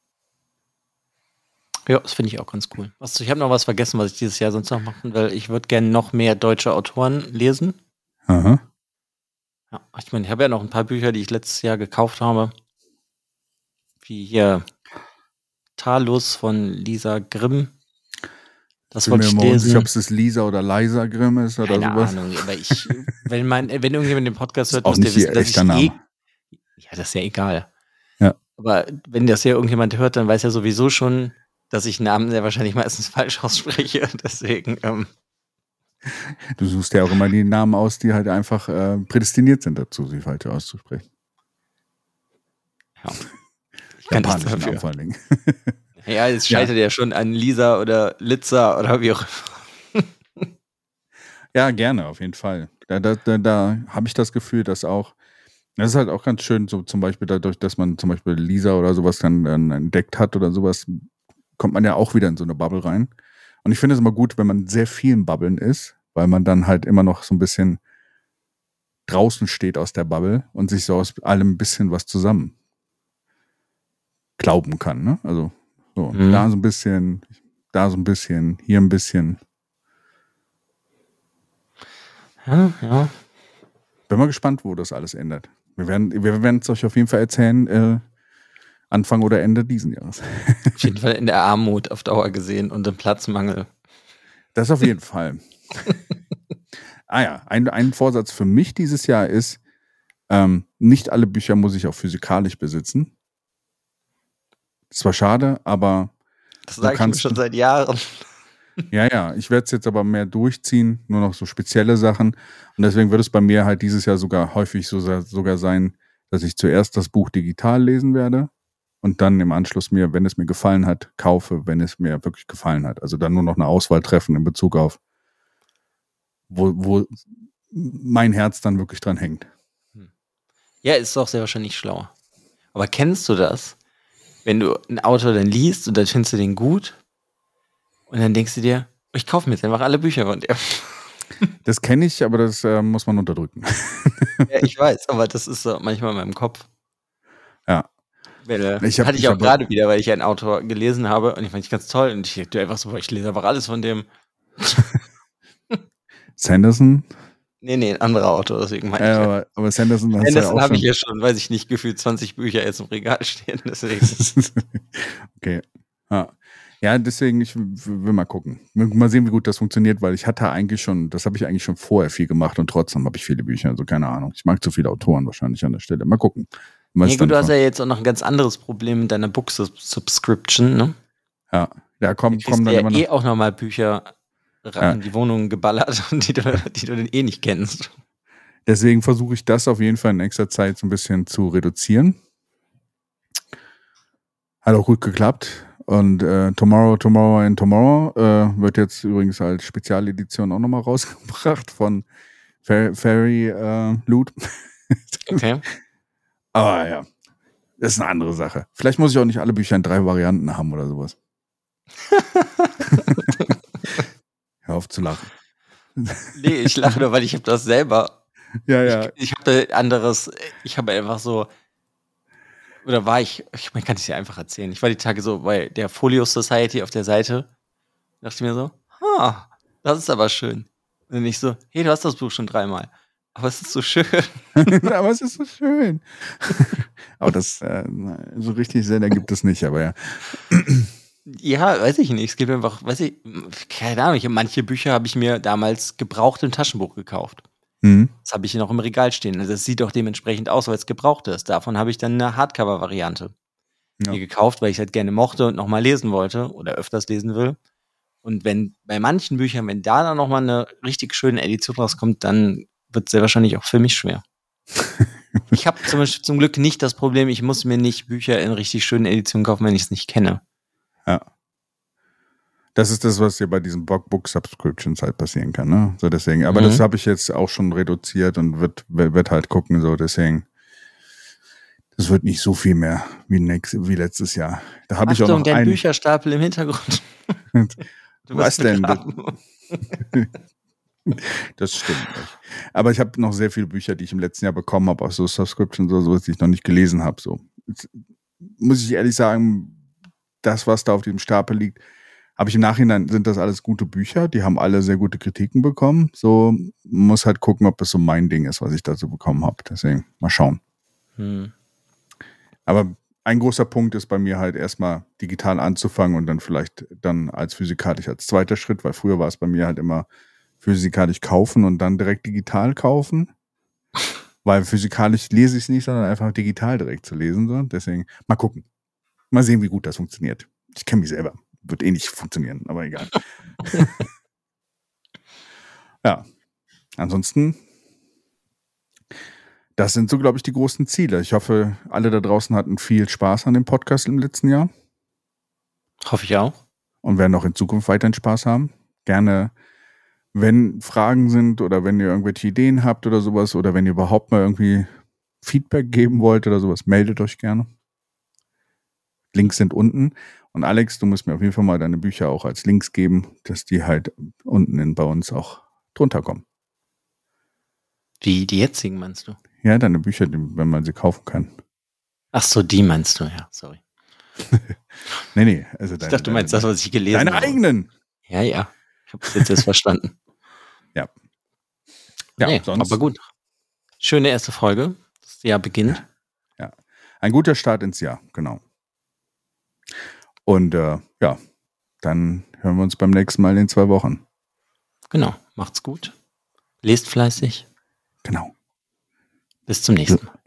Ja, das finde ich auch ganz cool. Was, ich habe noch was vergessen, was ich dieses Jahr sonst noch machen will. Ich würde gerne noch mehr deutsche Autoren lesen. Aha. Ja, ich meine, ich habe ja noch ein paar Bücher, die ich letztes Jahr gekauft habe. Wie hier Talus von Lisa Grimm. Das wollte ich lesen. Ich ob es Lisa oder Liza Grimm ist oder Keine sowas. Ahnung, aber ich, wenn, mein, wenn irgendjemand den Podcast hört, muss der wissen, dass ich eh, Ja, das ist ja egal. Ja. Aber wenn das ja irgendjemand hört, dann weiß er sowieso schon, dass ich Namen sehr wahrscheinlich meistens falsch ausspreche. Deswegen, ähm, Du suchst ja auch immer die Namen aus, die halt einfach äh, prädestiniert sind dazu, sie falsch auszusprechen. Ja. Ich kann das dafür. vor allen Dingen. Ja, es scheitert ja. ja schon an Lisa oder Litza oder wie auch immer. Ja, gerne, auf jeden Fall. Da, da, da, da habe ich das Gefühl, dass auch, das ist halt auch ganz schön, so zum Beispiel dadurch, dass man zum Beispiel Lisa oder sowas dann, dann entdeckt hat oder sowas, kommt man ja auch wieder in so eine Bubble rein. Und ich finde es immer gut, wenn man sehr vielen Bubbeln ist, weil man dann halt immer noch so ein bisschen draußen steht aus der Bubble und sich so aus allem ein bisschen was zusammen glauben kann. Ne? Also so, mhm. da so ein bisschen, da so ein bisschen, hier ein bisschen. Ja, ja. Bin mal gespannt, wo das alles endet. Wir werden, wir werden es euch auf jeden Fall erzählen, äh, Anfang oder Ende diesen Jahres. Auf jeden Fall in der Armut auf Dauer gesehen und im Platzmangel. Das auf jeden Fall. ah ja, ein, ein Vorsatz für mich dieses Jahr ist, ähm, nicht alle Bücher muss ich auch physikalisch besitzen. Das war schade, aber. Das sage ich mir schon seit Jahren. Ja, ja, ich werde es jetzt aber mehr durchziehen, nur noch so spezielle Sachen. Und deswegen wird es bei mir halt dieses Jahr sogar häufig so, sogar sein, dass ich zuerst das Buch digital lesen werde und dann im Anschluss mir, wenn es mir gefallen hat, kaufe, wenn es mir wirklich gefallen hat. Also dann nur noch eine Auswahl treffen in Bezug auf, wo, wo mein Herz dann wirklich dran hängt. Hm. Ja, ist auch sehr wahrscheinlich schlauer. Aber kennst du das? Wenn du einen Autor dann liest und dann findest du den gut und dann denkst du dir, ich kaufe mir jetzt einfach alle Bücher von dir. Das kenne ich, aber das äh, muss man unterdrücken. Ja, ich weiß, aber das ist so manchmal in meinem Kopf. Ja. Welle. Ich hab, Hatte ich, ich auch gerade wieder, weil ich einen Autor gelesen habe und ich fand ich ganz toll. Und ich dachte einfach so, ich lese einfach alles von dem. Sanderson? Nee, nee, ein anderer Autor, deswegen meine ja, ich. Aber, aber Sanderson, Sanderson ja habe ich ja schon, weiß ich nicht, gefühlt 20 Bücher jetzt im Regal stehen, deswegen. okay. Ja. ja, deswegen, ich will mal gucken. Mal sehen, wie gut das funktioniert, weil ich hatte eigentlich schon, das habe ich eigentlich schon vorher viel gemacht und trotzdem habe ich viele Bücher, also keine Ahnung. Ich mag zu viele Autoren wahrscheinlich an der Stelle. Mal gucken. Nee, gut, du hast ja jetzt auch noch ein ganz anderes Problem mit deiner Book-Subscription, ne? Ja, ja, komm, komm dann ja immer noch. eh auch nochmal Bücher ja. In die Wohnung geballert, die du, die du dann eh nicht kennst. Deswegen versuche ich das auf jeden Fall in nächster Zeit so ein bisschen zu reduzieren. Hat auch gut geklappt. Und äh, Tomorrow, Tomorrow and Tomorrow äh, wird jetzt übrigens als Spezialedition auch nochmal rausgebracht von Fairy äh, Loot. Okay. Aber ja, das ist eine andere Sache. Vielleicht muss ich auch nicht alle Bücher in drei Varianten haben oder sowas. Hör auf zu lachen. Nee, ich lache nur, weil ich habe das selber. Ja, ja. Ich, ich habe anderes, ich habe einfach so, oder war ich, ich man kann es ja einfach erzählen. Ich war die Tage so bei der Folio Society auf der Seite. Dachte mir so, ha, das ist aber schön. Und ich so, hey, du hast das Buch schon dreimal. Aber es ist so schön. aber es ist so schön. aber das, äh, so richtig Sinn gibt es nicht, aber ja. Ja, weiß ich nicht. Es gibt einfach, weiß ich, keine Ahnung. Ich, manche Bücher habe ich mir damals gebraucht im Taschenbuch gekauft. Mhm. Das habe ich hier noch im Regal stehen. Also das sieht auch dementsprechend aus, weil es gebraucht ist. Davon habe ich dann eine Hardcover-Variante Ja. mir gekauft, weil ich halt gerne mochte und nochmal lesen wollte oder öfters lesen will. Und wenn bei manchen Büchern, wenn da dann nochmal eine richtig schöne Edition rauskommt, dann wird es sehr wahrscheinlich auch für mich schwer. ich habe zum, Beispiel zum Glück nicht das Problem, ich muss mir nicht Bücher in richtig schönen Editionen kaufen, wenn ich es nicht kenne. Das ist das, was dir bei diesen Book Book Subscriptions halt passieren kann, ne? So deswegen. Aber Mhm. das habe ich jetzt auch schon reduziert und wird, wird halt gucken, so deswegen. Das wird nicht so viel mehr wie, nächst, wie letztes Jahr. Da habe ich auch noch dein einen. Bücherstapel im Hintergrund. Du Was denn? Das stimmt nicht. Aber ich habe noch sehr viele Bücher, die ich im letzten Jahr bekommen habe, auch so Subscriptions oder so, die ich noch nicht gelesen habe. So Jetzt muss ich ehrlich sagen, das, was da auf dem Stapel liegt, habe ich im Nachhinein, sind das alles gute Bücher, die haben alle sehr gute Kritiken bekommen. So muss halt gucken, ob das so mein Ding ist, was ich dazu bekommen habe. Deswegen mal schauen. Hm. Aber ein großer Punkt ist bei mir halt erstmal digital anzufangen und dann vielleicht dann als physikalisch als zweiter Schritt, weil früher war es bei mir halt immer physikalisch kaufen und dann direkt digital kaufen. Weil physikalisch lese ich es nicht, sondern einfach digital direkt zu lesen. So. Deswegen mal gucken. Mal sehen, wie gut das funktioniert. Ich kenne mich selber. Wird eh nicht funktionieren, aber egal. ja. Ansonsten, das sind so, glaube ich, die großen Ziele. Ich hoffe, alle da draußen hatten viel Spaß an dem Podcast im letzten Jahr Hoffe ich auch. und werden auch in Zukunft weiterhin Spaß haben. Gerne, wenn Fragen sind oder wenn ihr irgendwelche Ideen habt oder sowas oder wenn ihr überhaupt mal irgendwie Feedback geben wollt oder sowas, meldet euch gerne. Links sind unten. Und Alex, du musst mir auf jeden Fall mal deine Bücher auch als Links geben, dass die halt unten in, bei uns auch drunter kommen. Die, die jetzigen meinst du? Ja, deine Bücher, die, wenn man sie kaufen kann. Ach so, die meinst du, ja, sorry. Nee, nee, also Ich deine, dachte, du meinst das, was ich gelesen deine habe. eigenen. Ja, ja. Ich habe es jetzt erst verstanden. Ja. Ja, nee, sonst aber gut. Schöne erste Folge. Das Jahr beginnt. ein guter Start ins Jahr, genau. Und äh, ja, dann hören wir uns beim nächsten Mal in zwei Wochen. Genau. Macht's gut. Lest fleißig. Genau. Bis zum nächsten Mal.